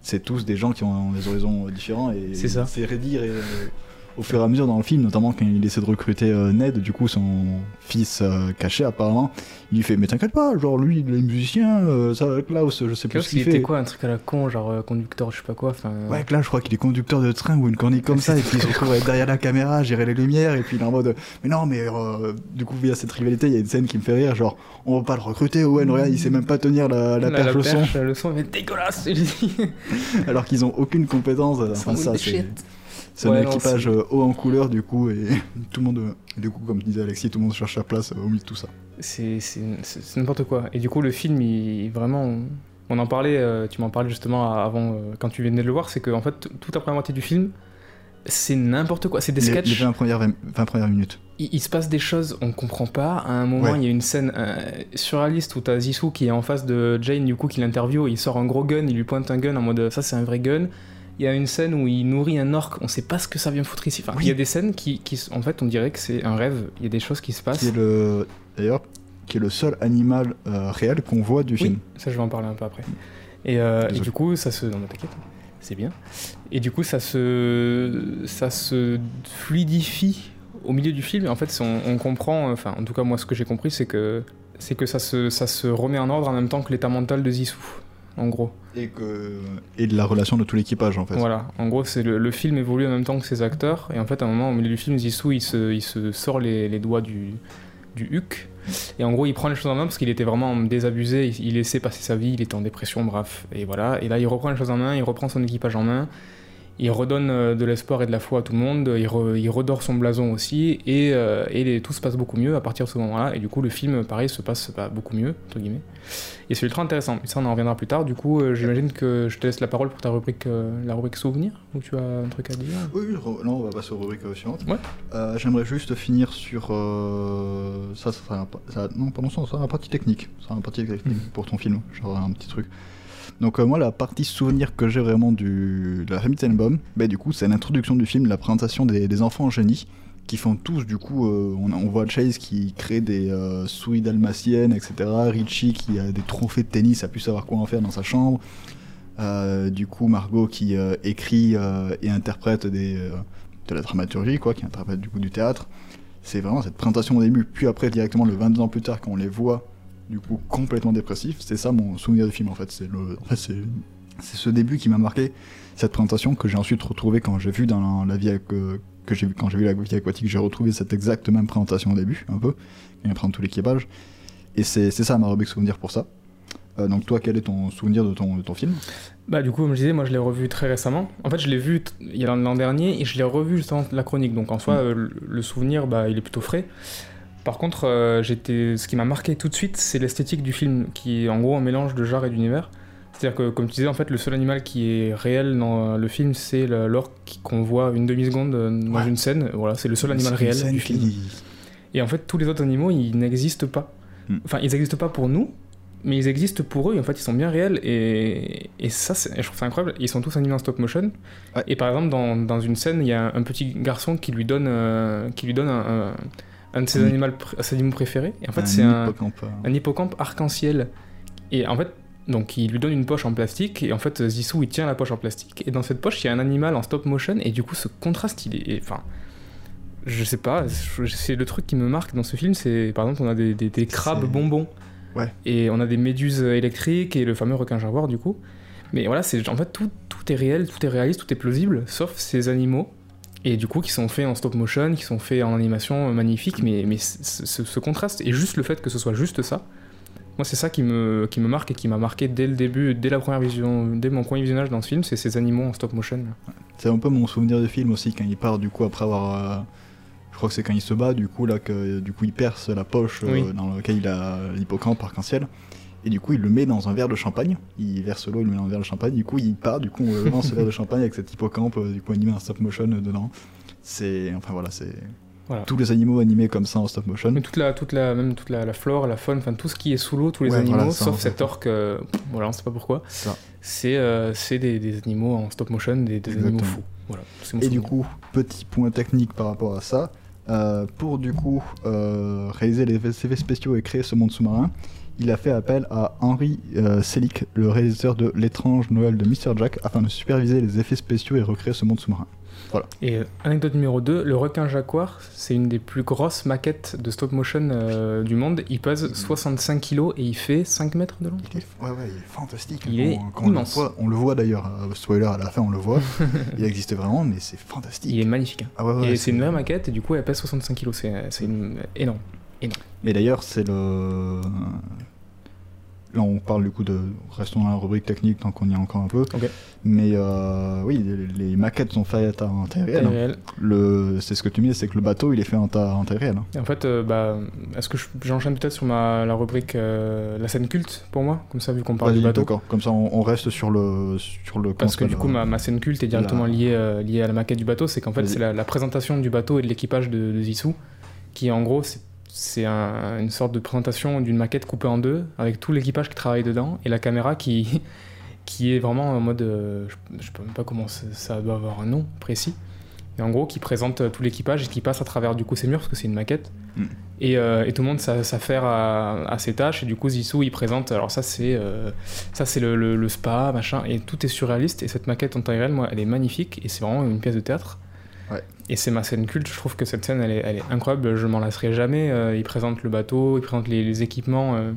C'est tous des gens qui ont des horizons différents et C'est ça. C'est redire et, euh, au fur et à mesure dans le film, notamment quand il essaie de recruter euh, Ned, du coup son fils euh, caché apparemment, il lui fait mais t'inquiète pas, genre lui il est musicien, euh, ça Klaus, je sais plus Klaus, ce il qu'il était fait. quoi Un truc à la con, genre euh, conducteur, je sais pas quoi. Ouais, là, je crois qu'il est conducteur de train ou une cornique comme ça, et puis il se retrouve derrière la caméra, gérer les lumières, et puis il est en mode Mais non, mais du coup, via cette rivalité, il y a une scène qui me fait rire, genre On va pas le recruter, Owen, regarde, il sait même pas tenir la, la perche au son, perche, le son, mais dégueulasse alors qu'ils ont aucune compétence. Enfin, ça, c'est. C'est Ouais, un non, équipage euh, haut en couleur, du coup, et tout le monde, euh, du coup, comme disait Alexis, tout le monde cherche sa place euh, au milieu de tout ça. C'est n'importe quoi. Et du coup, le film, il, vraiment. on- en parlait, euh, tu m'en parlais justement avant, euh, quand tu venais de le voir, c'est que en fait, toute la première moitié du film, c'est n'importe quoi. C'est des Les, les sketchs. 20 premières, 20 premières minutes. il, il se passe des choses, on comprend pas. À un moment, Ouais. il y a une scène euh, surréaliste où t'as Zissou qui est en face de Jane, du coup, qui l'interviewe. Il sort un gros gun, il lui pointe un gun en mode ça, c'est un vrai gun. Il y a une scène où il nourrit un orque, on sait pas ce que ça vient foutre ici. Enfin, Oui. il y a des scènes qui, qui, en fait, on dirait que c'est un rêve. Il y a des choses qui se passent. Qui est le. D'ailleurs, qui est le seul animal euh, réel qu'on voit du Oui, film. ça je vais en parler un peu après. Et, euh, et du coup, ça se. Non, mais t'inquiète, c'est bien. Et du coup, ça se. Ça se fluidifie au milieu du film. En fait, on, on comprend. Enfin, en tout cas, moi, ce que j'ai compris, c'est que. C'est que ça se, ça se remet en ordre en même temps que l'état mental de Zissou, en gros. Et, que... et de la relation de tout l'équipage, en fait. Voilà, en gros, c'est le, le film évolue en même temps que ses acteurs, et en fait, à un moment, au milieu du film, Zissou, il se, il se sort les, les doigts du, du huc, et en gros, il prend les choses en main parce qu'il était vraiment désabusé, il, il laissait passer sa vie, il était en dépression, bref, et voilà, et là, il reprend les choses en main, il reprend son équipage en main, il redonne euh, de l'espoir et de la foi à tout le monde, il, re- il redore son blason aussi, et, euh, et les- tout se passe beaucoup mieux à partir de ce moment-là, et du coup, le film, pareil, se passe pas beaucoup mieux, entre guillemets. Et c'est ultra intéressant. Et ça, on en reviendra plus tard. Du coup, euh, j'imagine que je te laisse la parole pour ta rubrique, euh, la rubrique souvenir, ou tu as un truc à dire? Oui, non, on va passer aux rubriques suivantes. Ouais. J'aimerais juste finir sur. Ça, ça pa- ça- non, pardon, ça sera un partie technique. Ça un partie technique Mhm. pour ton film. J'aurai un petit truc. Donc, euh, moi, la partie souvenir que j'ai vraiment du... la Tenenbaum, bah, du coup, c'est l'introduction du film, la présentation des, enfants génies qui font tous, du coup, euh, on, voit Chase qui crée des euh, souris dalmatiennes, etc. Richie qui a des trophées de tennis, a pu savoir quoi en faire dans sa chambre. Du coup, Margot qui écrit et interprète de la dramaturgie, quoi, qui interprète du coup du théâtre. C'est vraiment cette présentation au début, puis après directement le 22 ans plus tard quand on les voit, du coup complètement dépressifs. C'est ça mon souvenir du film en fait. C'est le, en fait, c'est, c'est ce début qui m'a marqué, cette présentation que j'ai ensuite retrouvée quand j'ai vu dans la, vie aqu- euh, que j'ai vu quand j'ai vu la vie aquatique, j'ai retrouvé cette exacte même présentation au début, un peu, il prend tout l'équipage. Et c'est, c'est ça ma rubrique souvenir pour ça. Euh, donc toi, quel est ton souvenir de ton, de ton film? Bah, du coup, comme je disais, moi, je l'ai revu très récemment. En fait, je l'ai vu il y a l'an dernier et je l'ai revu juste avant la chronique. Donc, en soi, Mm. euh, le, le souvenir, bah, il est plutôt frais. Par contre, euh, j'étais, ce qui m'a marqué tout de suite, c'est l'esthétique du film, qui est en gros un mélange de genre et d'univers. C'est-à-dire que, comme tu disais, en fait, le seul animal qui est réel dans le film, c'est l'orque qu'on voit une demi-seconde euh, dans Ouais. une scène. Voilà, c'est le seul animal réel du film. qui- Et en fait, tous les autres animaux, ils n'existent pas. Mm. Enfin, ils n'existent pas pour nous, mais ils existent pour eux, et en fait, ils sont bien réels, et, et ça, je trouve ça incroyable. Ils sont tous animés en stop motion. Ouais. Et par exemple, dans, dans une scène, il y a un petit garçon qui lui donne, euh, qui lui donne un, un- un de ses, animaux, ses animaux préférés. Et en fait, c'est un, hippocampe, un hippocampe arc-en-ciel. Et en fait, donc il lui donne une poche en plastique, et en fait, Zissou, il tient la poche en plastique, et dans cette poche, il y a un animal en stop motion, et du coup, ce contraste, il est. Enfin. Je sais pas, c'est le truc qui me marque dans ce film, c'est par exemple, on a des, des- des crabes bonbons. Ouais. Et on a des méduses électriques et le fameux requin jaguar, du coup. Mais voilà, c'est en fait, tout, tout est réel, tout est réaliste, tout est plausible, sauf ces animaux. Et du coup, qui sont faits en stop motion, qui sont faits en animation magnifique, mais, mais ce, ce contraste, et juste le fait que ce soit juste ça, moi c'est ça qui me, qui me marque et qui m'a marqué dès le début, dès la première vision, dès mon premier visionnage dans ce film, c'est ces animaux en stop motion. C'est un peu mon souvenir du film aussi quand il part du coup après avoir. euh, je crois que c'est quand il se bat du coup là que du coup il perce la poche euh, Oui. dans laquelle il a l'hippocampe arc-en-ciel et du coup il le met dans un verre de champagne. Il verse l'eau, il le met dans un verre de champagne. Du coup il part, du coup on le lance ce verre de champagne avec cet hippocampe euh, du coup animé en stop motion euh, dedans. C'est enfin voilà c'est Voilà. tous les animaux animés comme ça en stop motion. Mais toute la, toute la, même toute la, la flore, la faune, enfin tout ce qui est sous l'eau, tous les Ouais, animaux, voilà, ça, sauf cet orque, euh, voilà, on sait pas pourquoi, Ça. c'est euh, c'est des, des animaux en stop motion, des, des animaux fous. Voilà, Et du coup, petit point technique par rapport à ça, euh, pour du coup euh, réaliser les effets spéciaux et créer ce monde sous-marin, il a fait appel à Henry euh, Selick, le réalisateur de L'étrange Noël de Mr. Jack, afin de superviser les effets spéciaux et recréer ce monde sous-marin. Et euh, anecdote numéro 2, le requin jaguar, c'est une des plus grosses maquettes de stop motion euh, du monde. Il pèse 65 kilos et il fait 5 mètres de long. Il est, ouais, ouais, il est fantastique. Il est Quand on le immense. voit- on le voit d'ailleurs, euh, spoiler à la fin, on le voit. il existe vraiment, mais c'est fantastique. Il est magnifique. hein. Ah ouais, ouais, et c'est une vraie maquette et du coup elle pèse 65 kilos. C'est une- énorme. Mais d'ailleurs, c'est le. Là, on parle du coup de. Restons dans la rubrique technique tant qu'on y est encore un peu. Mais euh, oui, les, les maquettes sont faites en taille réelle. Hein. Le, c'est ce que tu me dis, c'est que le bateau, il est fait en, ta- en taille réelle. hein. En fait, euh, bah, est-ce que je- j'enchaîne peut-être sur ma, la rubrique euh, la scène culte pour moi? Comme ça, vu qu'on parle du bateau. d'accord. Comme ça, on, on reste sur le. Sur le Parce que du coup, ma, ma scène culte est directement la- liée, liée à la maquette du bateau. C'est qu'en fait, c'est la, la présentation du bateau et de l'équipage de, de Zissou, qui en gros, c'est c'est un- une sorte de présentation d'une maquette coupée en deux, avec tout l'équipage qui travaille dedans, et la caméra qui, qui est vraiment en mode. euh, je, sais pas même pas comment ça, doit avoir un nom précis. Et en gros, qui présente euh, tout l'équipage et qui passe à travers du coup ces murs, parce que c'est une maquette. Mm. Et, euh, et tout le monde s'a- s'affaire à, à ses tâches, et du coup, Zissou, il présente. Alors, ça, c'est. euh, ça, c'est le, le- le spa, machin, et tout est surréaliste. Et cette maquette en taille réelle, moi, elle est magnifique, et c'est vraiment une pièce de théâtre. Ouais. Et c'est ma scène culte, je trouve que cette scène, elle est, elle est incroyable, je m'en lasserai jamais. Euh, il présente le bateau, il présente les, les équipements, euh,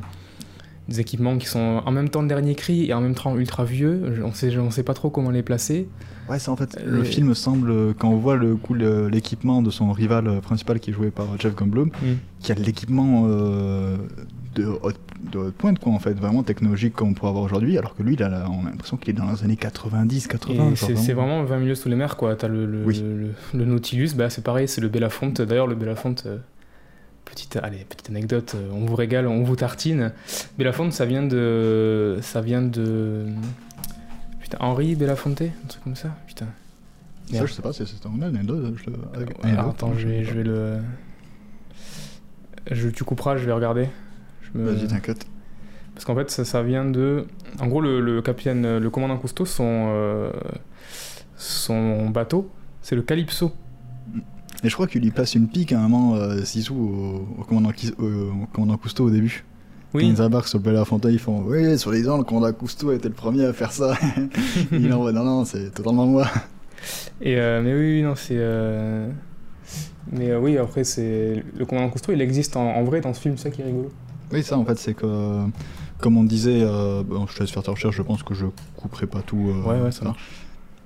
des équipements qui sont en même temps le dernier cri et en même temps ultra vieux. On sait, on sait pas trop comment les placer. Ouais, c'est en fait. Euh, Le film semble, quand on voit le coup l'équipement de son rival euh, principal qui est joué par Jeff Goldblum, qui a l'équipement euh, de, haute, de pointe, quoi, en fait, vraiment technologique comme on pourrait avoir aujourd'hui, alors que lui, la- on a l'impression qu'il est dans les années 90, 80. Et genre c'est c'est vraiment 20 milieux sous les mers, quoi. T'as le, le, Oui. le, le Nautilus, bah, c'est pareil, c'est le Belafonte. D'ailleurs, le Belafonte, euh, petite, allez, petite anecdote, euh, on vous régale, on vous tartine. Belafonte, ça vient de. Ça vient de. Putain, Henri Belafonte Un truc comme ça Putain. Ça, Merde. je sais pas, c'est une anecdote. Je, avec- Alors, anecdote, attends, je vais, je vais le. Je, tu couperas, je vais regarder. Me- Vas-y, t'inquiète. Parce qu'en fait, ça, ça vient de. En gros, le, le capitaine, le commandant Cousteau, son, euh, son bateau, c'est le Calypso. Et je crois qu'il lui passe une pique à un moment, euh, Zizou, au, au commandant, Kis- au, au commandant Cousteau au début. Quand Oui, ils embarquent sur le Belafonte, ils font Oui, sur les ans, le commandant Cousteau était le premier à faire ça. il envoie Non, non, c'est totalement moi. et, euh, mais oui, non, c'est. euh, Mais oui, après, c'est. Le commandant Cousteau, il existe en, en vrai dans ce film, ça qui est rigolo. Oui, ça en fait, c'est que, comme on disait, euh, bon, je te laisse faire ta recherche, je pense que je couperai pas tout. euh, Ouais, ouais, ça marche.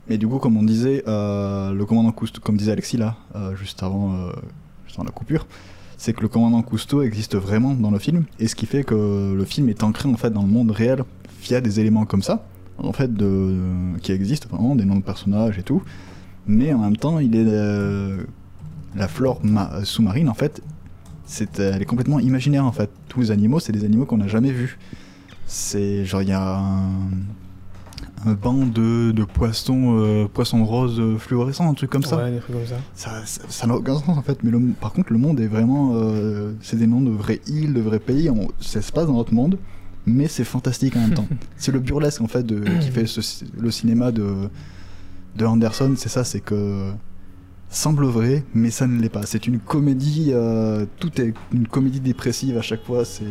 Mais du coup, comme on disait, euh, le commandant Cousteau, comme disait Alexis là, euh, juste, avant, juste avant la coupure, c'est que le commandant Cousteau existe vraiment dans le film, et ce qui fait que le film est ancré en fait dans le monde réel via des éléments comme ça, en fait, de, qui existent vraiment, des noms de personnages et tout, mais en même temps, il est la flore ma- sous-marine en fait, c'est, elle est complètement imaginaire en fait. Tous les animaux, c'est des animaux qu'on n'a jamais vus. C'est genre il y a un, un banc de, de poissons, euh, poissons roses euh, fluorescents, un truc comme ça. Ouais, des trucs comme ça. Ça ça- ça n'a aucun sens en fait. Mais le- par contre, le monde est vraiment. euh, c'est des noms de vraies îles, de vrais pays. On, ça se passe dans notre monde. mais c'est fantastique en même temps. c'est le burlesque en fait de, qui fait ce- le cinéma de, de Anderson, c'est ça, c'est que semble vrai, mais ça ne l'est pas. C'est une comédie, euh, tout est une comédie dépressive à chaque fois. C'est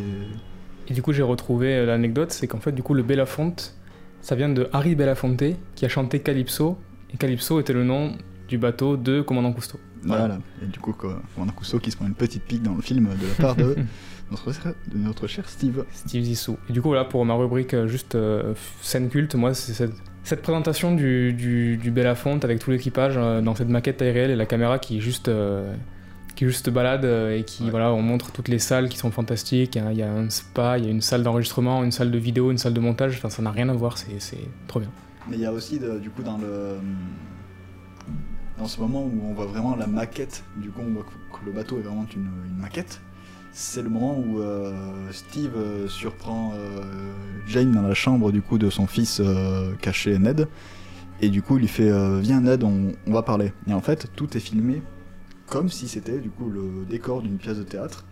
Et du coup, j'ai retrouvé euh, l'anecdote, c'est qu'en fait, du coup, le Belafonte, ça vient de Harry Belafonte, qui a chanté Calypso, et Calypso était le nom du bateau de Commandant Cousteau. voilà. Et du coup, quoi, a Cousteau qui se prend une petite pique dans le film de la part de notre, de notre cher Steve. Steve Zissou. Et du coup, voilà, pour ma rubrique euh, juste euh, scène culte, moi, c'est cette, cette présentation du, du, du Belafonte avec tout l'équipage euh, dans cette maquette taille réelle et la caméra qui juste, euh, qui juste balade euh, et qui, Ouais. voilà, on montre toutes les salles qui sont fantastiques. Il y a, un spa, il y a une salle d'enregistrement, une salle de vidéo, une salle de montage. Enfin, ça n'a rien à voir, c'est c'est trop bien. Mais il y a aussi, de- du coup, dans le. Dans ce moment où on voit vraiment la maquette, du coup, on voit que, que le bateau est vraiment une, une maquette. C'est le moment où euh, Steve euh, surprend euh, Jane dans la chambre du coup de son fils caché Ned. Et du coup, il lui fait Viens, Ned, on, va parler. Et en fait, tout est filmé comme si c'était du coup le décor d'une pièce de théâtre.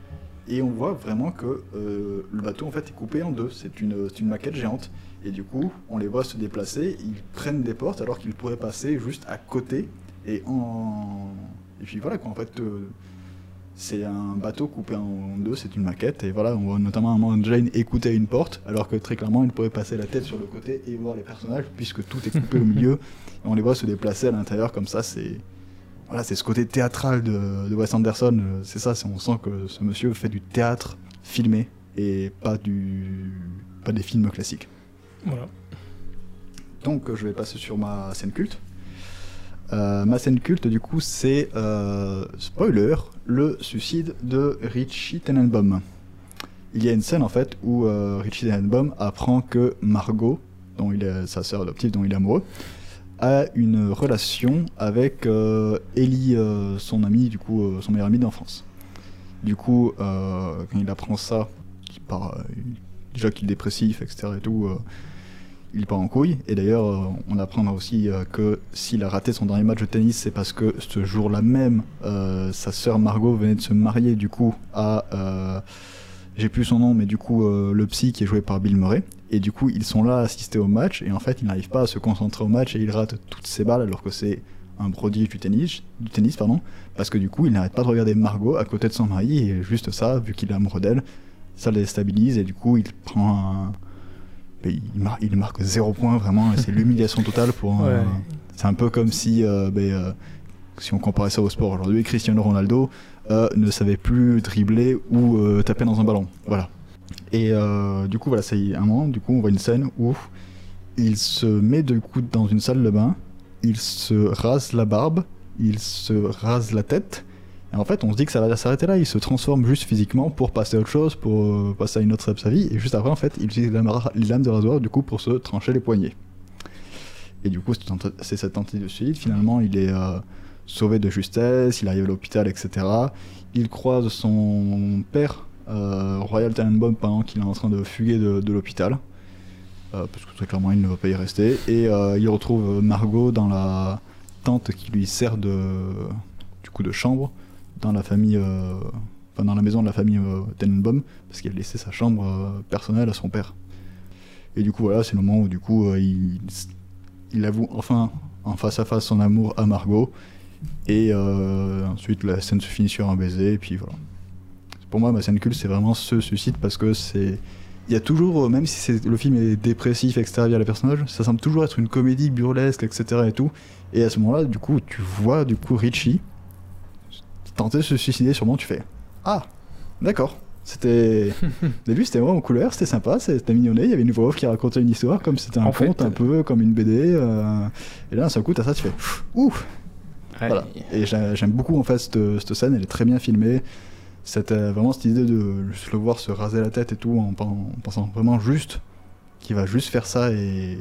Et on voit vraiment que le bateau en fait est coupé en deux. C'est une, une maquette géante. Et du coup, on les voit se déplacer, ils prennent des portes alors qu'ils pourraient passer juste à côté. Et en. Et puis voilà quoi, en fait, c'est un bateau coupé en deux, c'est une maquette. Et voilà, on voit notamment un moment Jane écouter une porte, alors que très clairement, il pourrait passer la tête sur le côté et voir les personnages, puisque tout est coupé au milieu. Et on les voit se déplacer à l'intérieur comme ça, c'est. Voilà, c'est ce côté théâtral de, de Wes Anderson. C'est ça, on sent que ce monsieur fait du théâtre filmé et pas, du, pas des films classiques. Voilà. Donc je vais passer sur ma scène culte. Euh, ma scène culte du coup c'est, euh, spoiler, le suicide de Richie Tenenbaum. Il y a une scène en fait où euh, Richie Tenenbaum apprend que Margot, dont il est sa sœur adoptive dont il est amoureux, a une relation avec Ellie, son ami, du coup son meilleur ami d'enfance. Du coup, quand il apprend ça, il part, déjà qu'il est dépressif, etc. et tout, il part en couille. Et d'ailleurs, euh, on apprendra aussi euh, que s'il a raté son dernier match de tennis, c'est parce que ce jour-là même, euh, sa sœur Margot venait de se marier du coup à, j'ai plus son nom, mais du coup le psy qui est joué par Bill Murray. Et du coup, ils sont là à assister au match, et en fait, il n'arrive pas à se concentrer au match et il rate toutes ses balles alors que c'est un prodige du tennis, du tennis pardon, parce que du coup, il n'arrête pas de regarder Margot à côté de son mari, et juste ça, vu qu'il est amoureux d'elle, ça le déstabilise, et du coup, il prend un, il, mar- il marque zéro point vraiment, c'est l'humiliation totale pour un- Ouais. C'est un peu comme si, euh, ben, euh, si on comparait ça au sport aujourd'hui, Cristiano Ronaldo euh, ne savait plus dribbler ou taper dans un ballon. Voilà. Et du coup, voilà, c'est un moment, du coup, on voit une scène où il se met du coup dans une salle de bain, il se rase la barbe, il se rase la tête. Et en fait, on se dit que ça va s'arrêter là. Il se transforme juste physiquement pour passer à autre chose, pour euh, passer à une autre étape de sa vie. Et juste après, en fait, il utilise les lames de rasoir du coup pour se trancher les poignets. Et du coup, c'est cette tentative de suicide. Finalement, il est euh, sauvé de justesse, il arrive à l'hôpital, etc. Il croise son père, euh, Royal Tenenbaum, pendant qu'il est en train de fuguer de, l'hôpital. Parce que très clairement, il ne va pas y rester. Et il retrouve Margot dans la tente qui lui sert du coup, de chambre dans la famille, euh, enfin, dans la maison de la famille euh, Tenenbaum, parce qu'il a laissé sa chambre euh, personnelle à son père. Et du coup, voilà, c'est le moment où du coup, il, il avoue enfin en face à face son amour à Margot. Et ensuite, la scène se finit sur un baiser, et puis voilà. Pour moi, ma scène culte, c'est vraiment ce suicide parce que c'est. Il y a toujours, même si le film est dépressif, etc., via le personnage, ça semble toujours être une comédie burlesque, etc. et tout. Et à ce moment-là, du coup, tu vois, du coup, Richie tenter de se suicider, sûrement, tu fais Ah, d'accord. C'était. Au début, c'était vraiment en couleur, c'était sympa, c'était mignonné. Il y avait une voix off qui racontait une histoire, comme c'était un En fait, conte, un peu comme une BD. euh, Et là, d'un seul coup, t'as ça, tu fais Ouh Ouais. Voilà. Et j'ai- j'aime beaucoup, en fait, cette, cette scène, elle est très bien filmée. C'était vraiment cette idée de juste le voir se raser la tête et tout, en, pen- en pensant vraiment juste qu'il va juste faire ça et,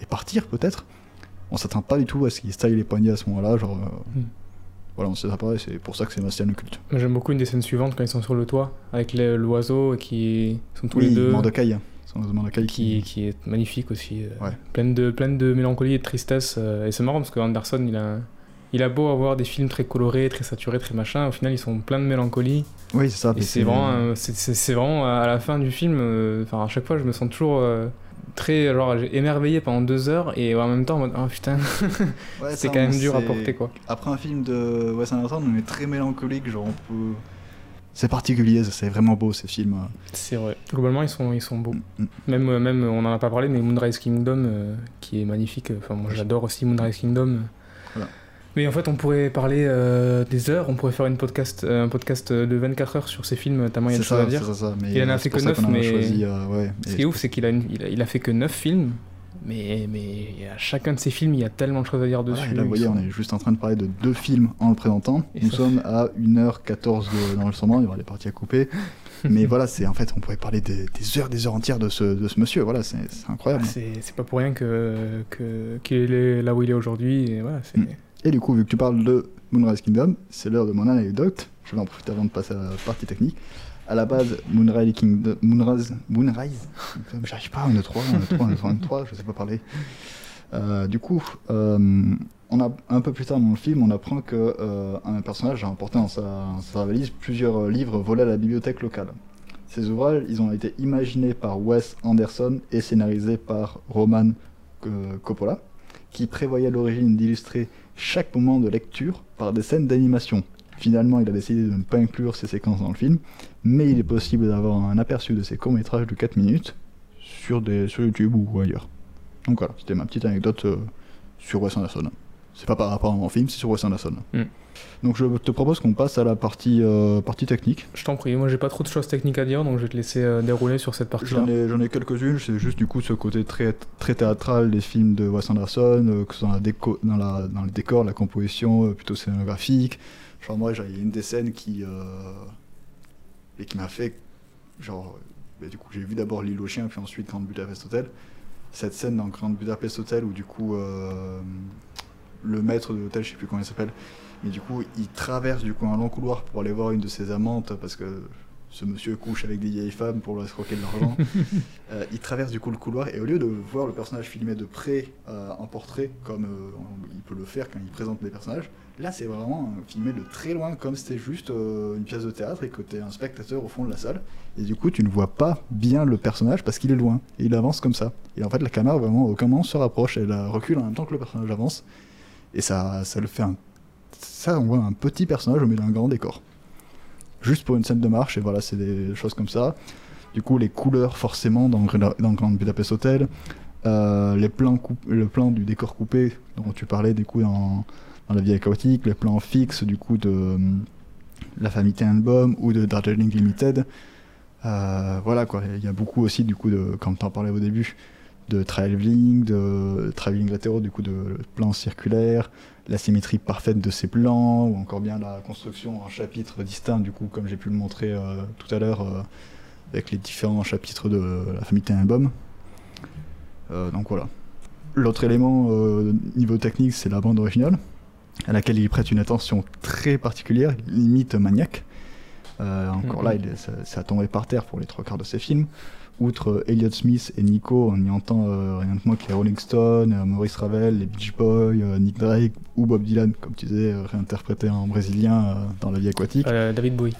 et partir, peut-être. On s'attend pas du tout à ce qu'il style les poignets à ce moment-là, genre. euh, Hmm. Voilà, on sait ça pareil, c'est pour ça que c'est ma scène culte. J'aime beaucoup une des scènes suivantes quand ils sont sur le toit avec l'oiseau qui sont tous oui, les deux. C'est Mordecai qui, qui est magnifique aussi, euh, Ouais. pleine, de, pleine de mélancolie et de tristesse. euh, et c'est marrant parce que Anderson, il a, il a beau avoir des films très colorés, très saturés, très machin, au final ils sont pleins de mélancolie. Oui, c'est ça. Et c'est vraiment, euh, c'est- vraiment à la fin du film, euh, à chaque fois je me sens toujours euh, très genre émerveillé pendant deux heures et en même temps en mode oh putain Ouais, c'est quand même dur à porter quoi. Après un film de Wes Anderson, on est très mélancolique, genre on peut. C'est particulier, c'est vraiment beau ces films. C'est vrai. Globalement ils sont ils sont beaux. Mm. Même euh, même on en a pas parlé mais Moonrise Kingdom euh, qui est magnifique. Enfin moi j'adore aussi Moonrise Kingdom. Mais en fait on pourrait parler euh, des heures, on pourrait faire une podcast euh, un podcast de 24 heures sur ces films tellement il y a C'est de choses à dire. c'est ça, ça. Mais Il en a fait que ça neuf, qu'on a mais- choisi, euh, ouais. Ce qui est ouf, c'est qu'il a, une- il a, il a fait que 9 films, mais, mais à chacun de ces films, il y a tellement de choses à dire dessus. Là, vous voyez, on est juste en train de parler de deux films en le présentant. Et Nous sommes à 1h14 de- d'enregistrement, il y aura des parties à couper. Mais voilà, c'est en fait, on pourrait parler des, des heures, des heures entières de ce, de ce monsieur. Voilà, c'est incroyable. Ah, c'est pas pour rien que qu'il est là où il est aujourd'hui. Voilà, c'est Mm. Et du coup, vu que tu parles de Moonrise Kingdom, c'est l'heure de mon anecdote. Je vais en profiter avant de passer à la partie technique. À la base, Moonrise Kingdom, Moonrise, j'arrive pas, on est 3, on est 3, on est 3, on est 3, je sais pas parler. Euh, du coup, euh, on a, un peu plus tard dans le film, on apprend que euh, un personnage a emporté dans sa, valise plusieurs livres volés à la bibliothèque locale. Ces ouvrages, ils ont été imaginés par Wes Anderson et scénarisés par Roman euh, Coppola, qui prévoyait à l'origine d'illustrer chaque moment de lecture par des scènes d'animation. Finalement, il a décidé de ne pas inclure ces séquences dans le film, mais il est possible d'avoir un aperçu de ces courts-métrages de 4 minutes sur, des, YouTube ou ailleurs. Donc voilà, c'était ma petite anecdote euh, sur Wes Anderson. C'est pas par rapport à mon film, c'est sur Wes Anderson. Mm. Donc je te propose qu'on passe à la partie, euh, partie technique. Je t'en prie, moi j'ai pas trop de choses techniques à dire, donc je vais te laisser euh, dérouler sur cette partie-là. J'en ai, j'en ai quelques-unes, c'est juste du coup ce côté très, très théâtral des films de Wes Anderson, euh, que ce soit dans, la déco, dans, la, dans le décor, la composition, plutôt scénographique. Genre moi, j'ai- il y a une des scènes qui, et qui m'a fait, genre, bah, du coup j'ai vu d'abord L'île aux chiens, puis ensuite Grand Budapest Hotel. Cette scène dans Grand Budapest Hotel où du coup le maître de l'hôtel, je sais plus comment il s'appelle, mais du coup il traverse du coup un long couloir pour aller voir une de ses amantes parce que ce monsieur couche avec des vieilles femmes pour leur escroquer de l'argent. Euh, il traverse du coup le couloir et au lieu de voir le personnage filmé de près euh, en portrait, comme euh, il peut le faire quand il présente les personnages, là c'est vraiment filmé de très loin, comme c'était juste une pièce de théâtre et que tu es un spectateur au fond de la salle. Et du coup, tu ne vois pas bien le personnage parce qu'il est loin et il avance comme ça. Et en fait, la caméra vraiment au moment se rapproche, elle recule en même temps que le personnage avance et ça, ça le fait un. Ça, on voit un petit personnage au milieu d'un grand décor. Juste pour une scène de marche, et voilà, c'est des choses comme ça. Du coup, les couleurs, forcément, dans, dans Grand Budapest Hotel, euh, les plans le plan du décor coupé, dont tu parlais, du coup, dans, La vie chaotique, les plans fixes, du coup, de hum, La famille Tenenbaum ou de Darjeeling Limited. Euh, voilà, quoi. Il y a beaucoup aussi, du coup, de, comme tu en parlais au début, de travelling, de travelling latéraux, du coup, de plans circulaires, la symétrie parfaite de ces plans, ou encore bien la construction en chapitres distincts, du coup, comme j'ai pu le montrer euh, tout à l'heure, euh, avec les différents chapitres de la famille Tenenbaum. Euh, donc voilà. L'autre élément euh, niveau technique, c'est la bande originale, à laquelle il prête une attention très particulière, limite maniaque. Encore Mhm. là, il est- ça, ça a tombé par terre pour les trois quarts de ses films. Outre euh, Elliott Smith et Nico, on y entend euh, rien de moins que les Rolling Stones, euh, Maurice Ravel, les Beach Boys, euh, Nick Drake ou Bob Dylan, comme tu disais, réinterprété en brésilien dans La vie aquatique. David Bowie,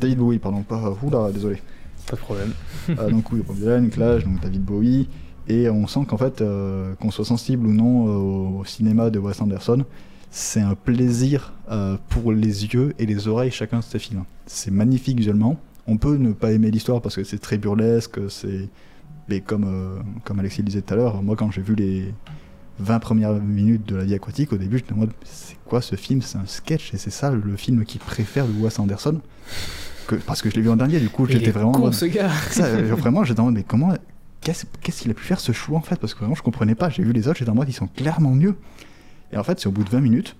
David Bowie, pardon, pas. Oula, désolé. pas de problème. Donc oui, Bob Dylan, Clash, donc David Bowie, et on sent qu'en fait, qu'on soit sensible ou non au cinéma de Wes Anderson, c'est un plaisir pour les yeux et les oreilles chacun de ces films. C'est magnifique visuellement. On peut ne pas aimer l'histoire parce que c'est très burlesque, c'est mais comme euh, comme Alexis le disait tout à l'heure, moi quand j'ai vu les 20 premières minutes de La vie aquatique, au début, j'étais en mode c'est quoi ce film? C'est un sketch et c'est ça le film qu'il préfère de Wes Anderson que, parce que je l'ai vu en dernier, du coup j'étais vraiment en con ce gars ça, euh, vraiment, j'étais en mode, mais comment. Qu'est-ce qu'il a pu faire ce choix en fait? Parce que vraiment, je comprenais pas. J'ai vu les autres, j'étais en mode, ils sont clairement mieux. Et en fait, c'est au bout de 20 minutes,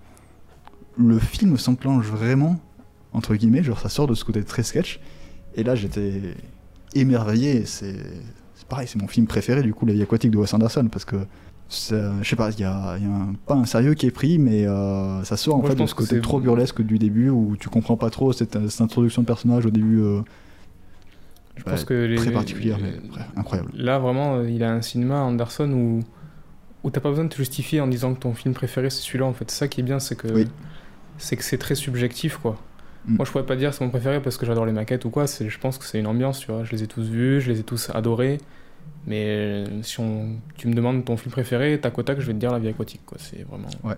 le film s'enclenche vraiment, entre guillemets, genre ça sort de ce côté très sketch. Et là, j'étais émerveillé. C'est pareil, c'est mon film préféré du coup, La vie aquatique de Wes Anderson, parce que. Je sais pas, il y a, il y a un- pas un sérieux qui est pris, mais euh, ça sort en Moi, fait de ce que côté c'est- trop burlesque du début où tu comprends pas trop cette, cette introduction de personnage au début. euh, Je pense que les- très particulière, mais les- bref, incroyable. Là, vraiment, euh, il a un cinéma Anderson où, où t'as pas besoin de te justifier en disant que ton film préféré c'est celui-là en fait. C'est ça qui est bien, c'est que Oui. c'est que c'est très subjectif quoi. Mm. Moi je pourrais pas dire c'est mon préféré parce que j'adore les maquettes ou quoi, c'est je pense que c'est une ambiance, tu vois. Je les ai tous vus, je les ai tous adorés. Mais euh, si on, tu me demandes ton film préféré, tac au tac, je vais te dire La vie aquatique quoi. C'est vraiment. Ouais.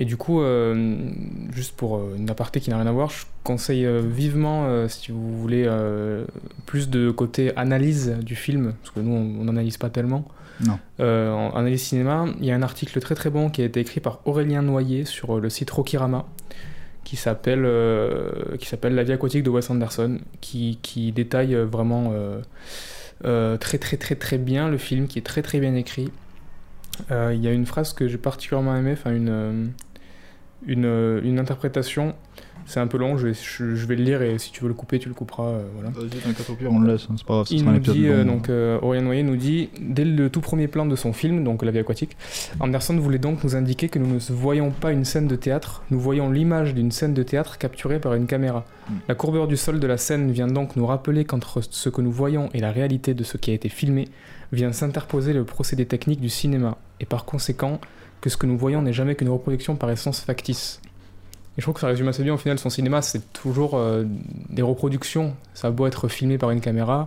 Et du coup, euh, juste pour euh, une aparté qui n'a rien à voir, je conseille euh, vivement, si vous voulez, plus de côté analyse du film, parce que nous, on n'analyse pas tellement. Non. En analyse cinéma, il y a un article très très bon qui a été écrit par Aurélien Noyer sur le site Rokirama, qui s'appelle euh, qui s'appelle La vie aquatique de Wes Anderson, qui, qui détaille vraiment euh, euh, très très très très bien le film, qui est très très bien écrit. Il y a une phrase que j'ai particulièrement aimée, enfin une, une, une interprétation. C'est un peu long, je vais, je, je vais le lire et si tu veux le couper, tu le couperas. euh, voilà. Vas-y, pire, on le laisse, hein, c'est pas grave, Il nous dit, euh, donc, euh, Aurélien Noyer nous dit, dès le tout premier plan de son film, donc La vie aquatique, Anderson voulait donc nous indiquer que nous ne voyons pas une scène de théâtre, nous voyons l'image d'une scène de théâtre capturée par une caméra. Mm. La courbeur du sol de la scène vient donc nous rappeler qu'entre ce que nous voyons et la réalité de ce qui a été filmé, vient s'interposer le procédé technique du cinéma, et par conséquent, que ce que nous voyons n'est jamais qu'une reproduction par essence factice. Et je trouve que ça résume assez bien au final son cinéma, c'est toujours euh, des reproductions. Ça a beau être filmé par une caméra,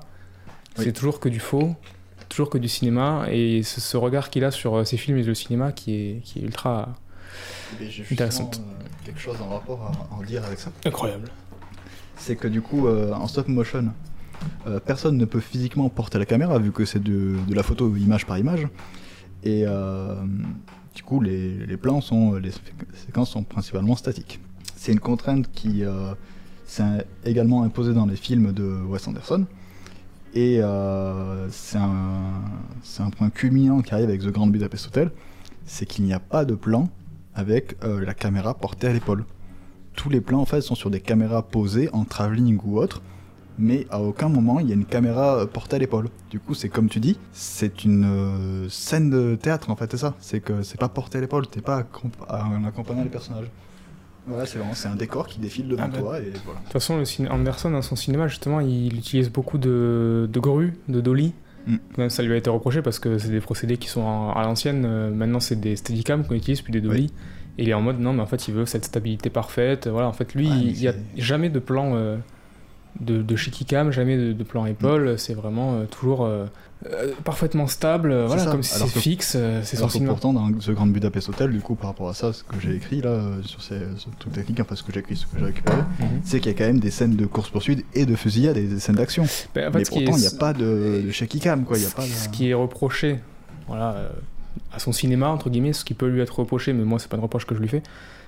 Oui. c'est toujours que du faux, toujours que du cinéma, et ce, ce regard qu'il a sur euh, ses films et le cinéma qui est, qui est ultra justement, euh, quelque chose en rapport à en dire avec ça. incroyable. C'est que du coup, euh, en stop motion, euh, personne ne peut physiquement porter la caméra vu que c'est de, de la photo image par image. Et euh, du coup, les, plans sont, les séquences sont principalement statiques. C'est une contrainte qui euh, s'est également imposée dans les films de Wes Anderson. Et euh, c'est un, c'est un point culminant qui arrive avec The Grand Budapest Hotel, c'est qu'il n'y a pas de plan avec euh, la caméra portée à l'épaule. Tous les plans en fait sont sur des caméras posées en travelling ou autre, mais à aucun moment il y a une caméra euh, portée à l'épaule. Du coup, c'est comme tu dis, c'est une euh, scène de théâtre en fait, c'est ça. C'est que c'est pas porté à l'épaule, t'es pas en accompagnant les personnages. Voilà, c'est vraiment c'est un décor qui défile devant Ah toi et voilà. De toute façon, le Anderson, dans son cinéma, justement, il utilise beaucoup de, de grues, de dolly. Mm. Même ça lui a été reproché parce que c'est des procédés qui sont en- à l'ancienne. Euh, Maintenant, c'est des steadicam qu'on utilise, puis des dolly. Et il est en mode, non, mais en fait, il veut cette stabilité parfaite. Voilà, en fait, lui, Ouais, il n'y a jamais de plan euh, de, de cam, jamais de, de plan épaule. C'est vraiment euh, toujours euh, euh, parfaitement stable. Voilà, ça. comme si c'est fixe, c'est cinéma. pourtant, dans ce Grand Budapest Hotel, du coup, par rapport à ça, ce que j'ai écrit là, sur ces, ce truc technique, enfin ce que j'ai écrit, ce que j'ai récupéré, Mhm. c'est qu'il y a quand même des scènes de course-poursuite et de fusillade et des scènes d'action. Ben, en fait, Mais pourtant, il n'y a pas de, de shaky cam, quoi. Y a pas de... Ce qui est reproché, voilà, à son cinéma, entre guillemets, ce qui peut lui être reproché, mais moi, c'est pas une reproche que je lui fais,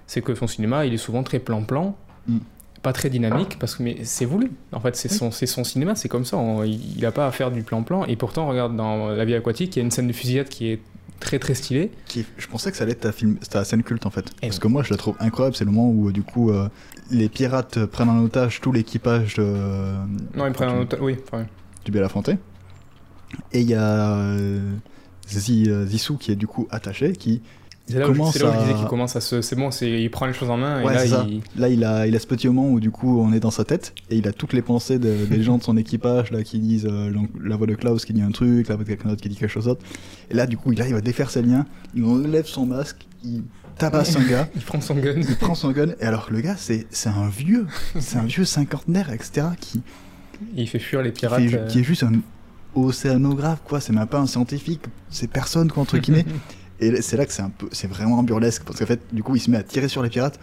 c'est que son cinéma, il est souvent très plan-plan, Mm. Pas très dynamique, parce que mais c'est voulu. En fait, c'est son, c'est son cinéma, c'est comme ça. on- il n'a pas à faire du plan-plan. Et pourtant, regarde, dans La vie aquatique, il y a une scène de fusillade qui est très très stylée. qui Je pensais que ça allait être ta, film... ta scène culte en fait. Et Parce non. que moi, je la trouve incroyable. C'est le moment où, euh, du coup, euh, les pirates prennent en otage tout l'équipage de... Non, il prend un du- autre- Oui, enfin, du Belafonte. Et il y a euh, euh, Zissou qui est du coup attaché, qui c'est là, où je- Commence c'est là où je à- disais qu'il commence à se. C'est bon, il prend les choses en main, Ouais, et c'est là, ça. il. Là, il a, il a ce petit moment où du coup on est dans sa tête et il a toutes les pensées de- des gens de son équipage là qui disent euh, la voix de Klaus qui dit un truc, la voix de quelqu'un d'autre qui dit quelque chose d'autre. Et là, du coup, il arrive à défaire ses liens, il enlève son masque, il tabasse un gars, Il prend son gun. il prend son gun. Et alors, le gars, c'est un vieux, c'est un vieux cinquantenaire, etc. qui, Et il fait fuir les qui, pirates. fait- euh, qui est juste un océanographe, quoi. C'est même pas un scientifique, c'est personne, quoi, entre guillemets. Et c'est là que c'est un peu, c'est vraiment burlesque parce qu'en fait, du coup, il se met à tirer sur les pirates.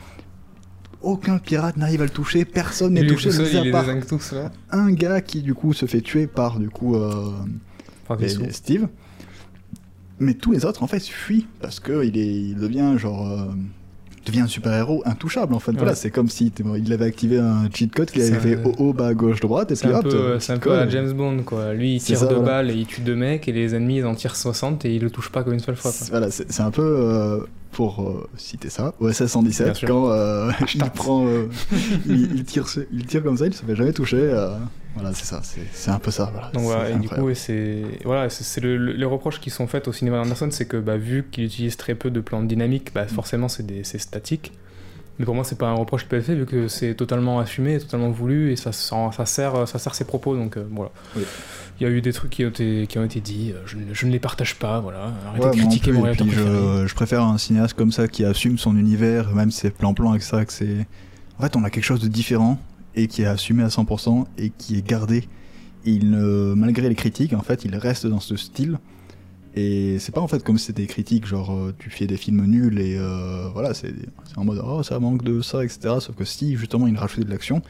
Aucun pirate n'arrive à le toucher, personne n'est touché, seul, il part désingue tous, là. un gars qui du coup se fait tuer par du coup euh, Par. Steve. Mais tous les autres en fait fuient parce que il est, il devient genre, euh, devient un super héros intouchable en fait. Voilà, c'est comme si il avait activé un cheat code qui avait fait haut haut bas gauche droite et C'est puis un hop. peu, euh, c'est un peu à. James Bond quoi. Lui il tire ça, deux voilà. balles et il tue deux mecs et les ennemis ils en tirent 60 et il le touche pas comme une seule fois. Voilà, c'est c'est un peu euh, pour euh, citer ça, OSS Bien 117 sûr. quand euh, il prend, euh, il, il tire, il tire comme ça, il se fait jamais toucher. euh, voilà, c'est ça, c'est un peu ça. Voilà, Donc voilà, et du coup c'est voilà, c'est c'est le- le- les reproches qui sont faits au cinéma d'Anderson, c'est que bah, vu qu'il utilise très peu de plans dynamiques, bah, forcément c'est statique. Mais pour moi, c'est pas un reproche qui peut être fait vu que c'est totalement assumé, totalement voulu et ça, ça, ça sert, ça sert ses propos. Donc euh, voilà. Oui. Il y a eu des trucs qui ont été, qui ont été dits, euh, je, ne- je ne les partage pas. Voilà. Arrêtez Ouais, de critiquer mon réalisateur je, je préfère un cinéaste comme ça qui assume son univers, même ses plans-plans, etc. Que c'est... En fait, on a quelque chose de différent et qui est assumé à 100% et qui est gardé. Il ne- malgré les critiques, en fait, il reste dans ce style. Et c'est pas en fait comme si c'était des critiques, genre euh, tu fais des films nuls et euh, voilà, c'est, en mode oh ça manque de ça, etc. Sauf que si justement il rajoutait de l'action,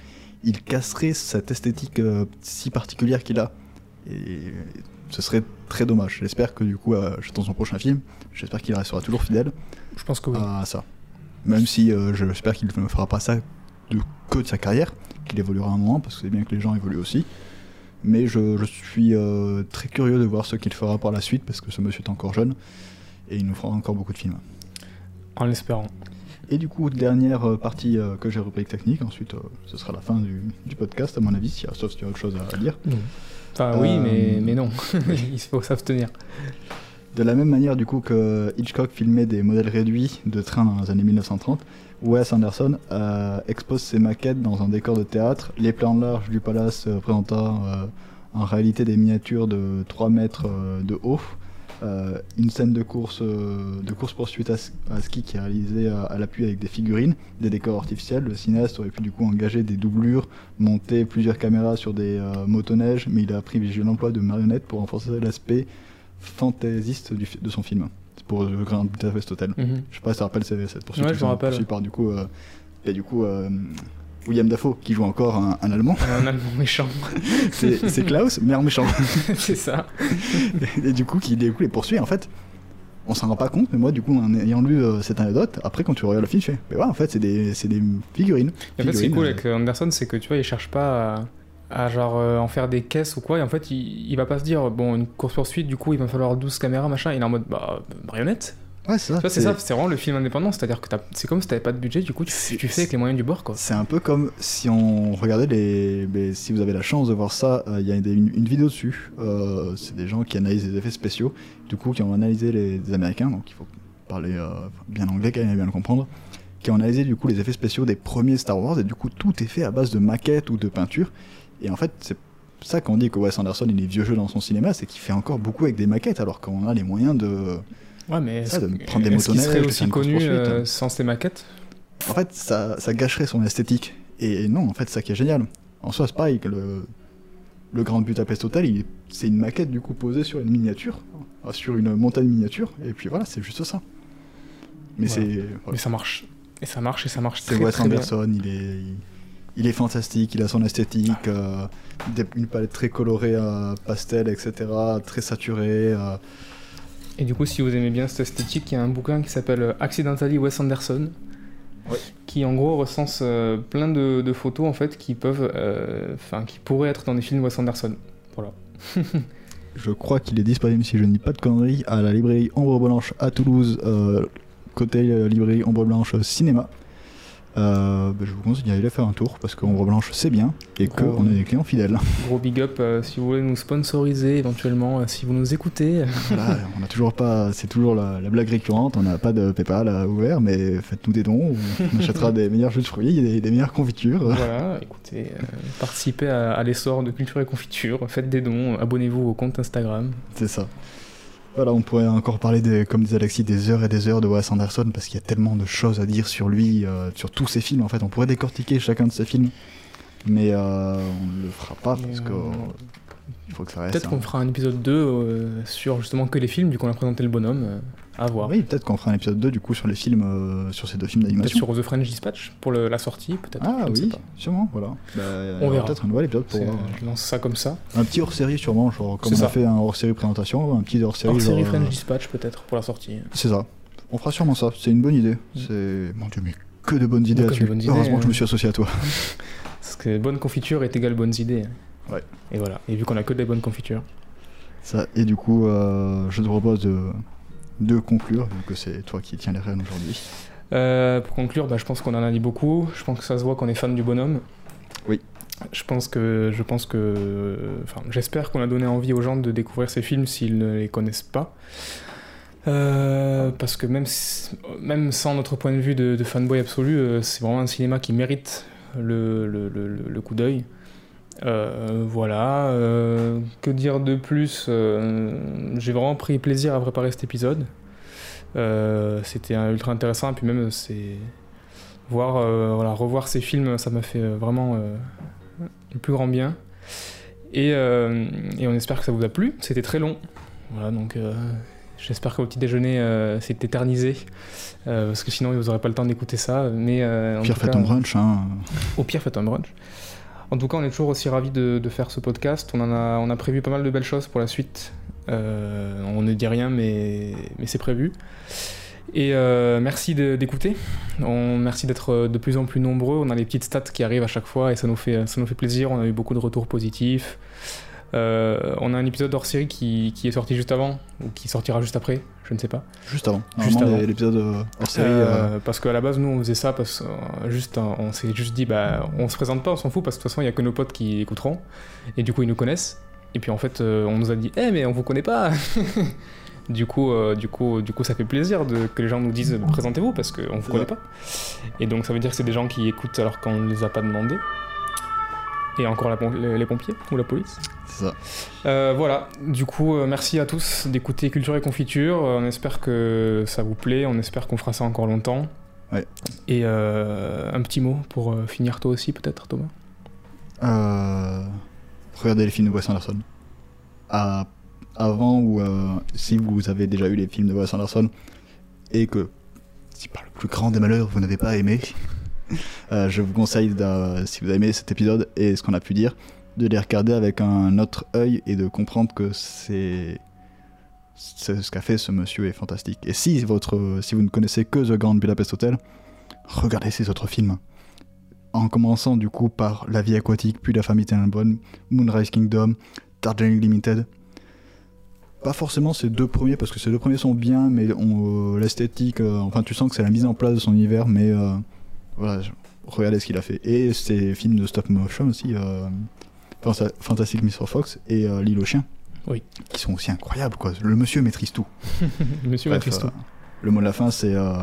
il casserait cette esthétique euh, si particulière qu'il a. Et ce serait très dommage. J'espère que du coup, j'attends son prochain film, j'espère qu'il restera toujours fidèle Je pense que oui. à ça. Même si j'espère qu'il ne fera pas ça de, que de sa carrière, qu'il évoluera un moment, parce que c'est bien que les gens évoluent aussi. Mais je, je suis euh, très curieux de voir ce qu'il fera par la suite, parce que ce monsieur est encore jeune, et il nous fera encore beaucoup de films. En l'espérant. Et du coup, dernière euh, partie euh, que j'ai rubrique technique, ensuite euh, ce sera la fin du, du podcast à mon avis, si- sauf si tu as autre chose à, dire. Enfin, oui, mais, mais non. Il faut s'abstenir. De la même manière du coup que Hitchcock filmait des modèles réduits de trains dans les années 1930, Wes Anderson euh, expose ses maquettes dans un décor de théâtre, les plans larges du palace euh, présentant euh, en réalité des miniatures de 3 mètres euh, de haut, une scène de course de course poursuite à, ski qui est réalisée à, l'appui avec des figurines, des décors artificiels. Le cinéaste aurait pu du coup engager des doublures, monter plusieurs caméras sur des motoneiges, mais il a privilégié l'emploi de marionnettes pour renforcer l'aspect fantaisiste de son film. C'est pour le Grand Budapest Hotel. Mhm. Je sais pas si rappelles c'est- cette poursuite. Ouais, je me rappelle. par du coup, euh, et du coup euh, William Dafoe qui joue encore un, un Allemand. Un allemand méchant. C'est c'est Klaus, mais en méchant. c'est ça. et, et du coup, qui du coup, les poursuit. En fait, on s'en rend pas compte, mais moi, du coup, en ayant lu euh, cette anecdote, après, quand tu regardes le film, tu fais, mais ouais, en fait, c'est des, c'est des figurines. Et en fait, ce qui est Figurines, cool euh, avec Anderson, c'est que tu vois, il cherche pas à, à genre euh, en faire des caisses ou quoi. Et en fait, il, il va pas se dire, bon, une course poursuite, du coup, il va falloir 12 caméras, machin. Il est en mode, bah, marionnette. Ouais, c'est ça. C'est ça, c'est vraiment le film indépendant. C'est-à-dire que c'est comme si t'avais pas de budget, du coup, tu, fais avec les moyens du bord, quoi. C'est un peu comme si on regardait les. mais si vous avez la chance de voir ça, euh, il y a des- une, une vidéo dessus. Euh, c'est des gens qui analysent les effets spéciaux, du coup, qui ont analysé les, Américains, donc il faut parler bien anglais, quand même bien le comprendre. Qui ont analysé du coup les effets spéciaux des premiers Star Wars, et du coup, tout est fait à base de maquettes ou de peinture. Et en fait, c'est ça qu'on dit que Wes Anderson il est vieux jeu dans son cinéma, c'est qu'il fait encore beaucoup avec des maquettes, alors qu'on a les moyens de. Ouais, mais Ça, de prendre des motoneiges, serait aussi connu euh, hein. sans ces maquettes? En fait, ça, ça gâcherait son esthétique. Et non, en fait, c'est ça qui est génial. En soi, c'est pareil que le, le Grand Budapest Hotel, c'est une maquette du coup posée sur une miniature, sur une montagne miniature, et puis voilà, c'est juste ça. Mais Voilà. c'est Mais ça marche. Et ça marche, et ça marche c'est très, Wes très bien. Anderson, il est, il, il est fantastique, il a son esthétique, euh, des- une palette très colorée, euh, pastel, etc., très saturée. euh, Et du coup, si vous aimez bien cette esthétique, il y a un bouquin qui s'appelle euh, Accidentally Wes Anderson, qui en gros recense plein de, de photos en fait qui peuvent, enfin, qui pourraient être dans des films Wes Anderson. Voilà. Je crois qu'il est disponible, si je ne dis pas de conneries, à la librairie Ombre Blanche à Toulouse, côté librairie Ombre Blanche Cinéma. Euh, bah, je vous conseille d'y aller faire un tour parce qu'Ombre Blanche c'est bien et qu'on est des clients fidèles. Gros big up euh, si vous voulez nous sponsoriser éventuellement, euh, si vous nous écoutez. Voilà, on a toujours pas, c'est toujours la, la blague récurrente, on n'a pas de PayPal à ouvert, mais faites-nous des dons, on achètera des meilleurs jus de fruits, et des, des meilleures confitures. voilà, écoutez, participez à, à l'essor de culture et confiture, faites des dons, abonnez-vous au compte Instagram. C'est ça. Voilà, on pourrait encore parler, des, comme disait Alexis, des heures et des heures de Wes Anderson, parce qu'il y a tellement de choses à dire sur lui, euh, sur tous ses films en fait. On pourrait décortiquer chacun de ses films, mais euh, on ne le fera pas, parce que euh, euh, il faut que ça reste. Peut-être qu'on fera un épisode 2 euh, sur justement que les films, vu qu'on a présenté le bonhomme. À voir. Oui, peut-être qu'on fera un épisode 2 du coup sur les films, euh, sur ces deux films Peut-être d'animation. sur The French Dispatch pour le- la sortie, peut-être. Ah oui, sûrement, voilà. Bah, aura verra. Peut-être un nouvel épisode pour euh, Je lance ça comme ça. un petit hors-série sûrement, genre comme on a fait un hors-série présentation, un petit hors-série. Hors série genre, French euh, Dispatch peut-être pour la sortie. C'est ça. On fera sûrement ça. C'est une bonne idée. C'est mon dieu, mais que de bonnes idées Que de là-dessus. bonnes idées, Heureusement que je hein. me suis associé à toi. Parce que bonne confiture est égale bonnes idées. Ouais. Et voilà. Et vu qu'on a que des bonnes confitures. Ça, et du coup, euh, je te propose de, de conclure, vu que c'est toi qui tiens les rênes aujourd'hui. Euh, pour conclure, bah, je pense qu'on en a dit beaucoup. Je pense que ça se voit qu'on est fan du bonhomme. Oui. Je pense que, je pense que, enfin, j'espère qu'on a donné envie aux gens de découvrir ces films s'ils ne les connaissent pas. Euh, parce que même, même sans notre point de vue de, de fanboy absolu, euh, c'est vraiment un cinéma qui mérite le, le- le- le- le coup d'œil. Euh, voilà. euh, que dire de plus Euh, J'ai vraiment pris plaisir à préparer cet épisode. C'était un- ultra intéressant. Et puis même, c'est voir, voilà, revoir ces films, ça m'a fait vraiment le plus grand bien. Et, et on espère que ça vous a plu. C'était très long. Voilà, donc j'espère que votre petit déjeuner euh, s'est éternisé. euh, parce que sinon, vous n'aurez pas le temps d'écouter ça. Mais, euh, en Pierre, tout fais cas, ton brunch. Hein. Au pire, faites un brunch. En tout cas, on est toujours aussi ravis de, faire ce podcast. On, a, prévu pas mal de belles choses pour la suite. Euh, on ne dit rien, mais, c'est prévu. Et euh, merci d'écouter. Merci d'être de plus en plus nombreux. On a les petites stats qui arrivent à chaque fois et ça nous fait plaisir. On a eu beaucoup de retours positifs. Euh, on a un épisode hors série qui, qui est sorti juste avant ou qui sortira juste après, je ne sais pas. Juste avant. Juste avant. l'épisode euh, hors série. Euh, euh, Parce qu'à la base, nous, on faisait ça parce qu'on juste, on s'est juste dit, bah, on se présente pas, on s'en fout, parce que de toute façon, il y a que nos potes qui écouteront. Et du coup, ils nous connaissent. Et puis en fait, on nous a dit, eh, mais on vous connaît pas Du coup, du, coup, du coup, ça fait plaisir de, que les gens nous disent présentez-vous parce qu'on vous C'est connaît pas. Et donc, ça veut dire que c'est des gens qui écoutent alors qu'on ne les a pas demandé. Et encore la pom- les pompiers ou la police. c'est ça. Euh, voilà, du coup, euh, merci à tous d'écouter Culture et Confiture. Euh, on espère que ça vous plaît, on espère qu'on fera ça encore longtemps. Ouais. Et un petit mot pour finir toi aussi, peut-être, Thomas? Euh, regardez les films de Wes Anderson. À- avant ou si vous avez déjà eu les films de Wes Anderson et que, si par le plus grand des malheurs vous n'avez pas aimé, euh, je vous conseille, si vous avez aimé cet épisode et ce qu'on a pu dire, de les regarder avec un autre œil et de comprendre que c'est ce qu'a fait ce monsieur est fantastique. Et si, votre, si vous ne connaissez que The Grand Budapest Hotel, regardez ces autres films en commençant du coup par La vie aquatique, puis La famille Tenenbaum, Moonrise Kingdom, Darjeeling Limited. Pas forcément ces deux premiers, parce que ces deux premiers sont bien, mais euh, l'esthétique, euh, enfin tu sens que c'est la mise en place de son univers, mais voilà, regardez ce qu'il a fait. Et ces films de stop motion aussi, euh, Fanta- Fantastic Mr. Fox et euh, L'île aux chiens, Oui. qui sont aussi incroyables quoi. Le monsieur maîtrise tout. Monsieur Bref, Matristo. euh, le mot de la fin, c'est. euh,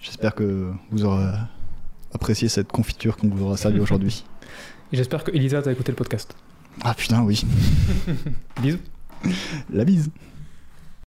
J'espère que vous aurez apprécié cette confiture qu'on vous aura servi aujourd'hui. Et j'espère que Elisa t'a écouté le podcast. Ah putain, oui. Bisous. La bise.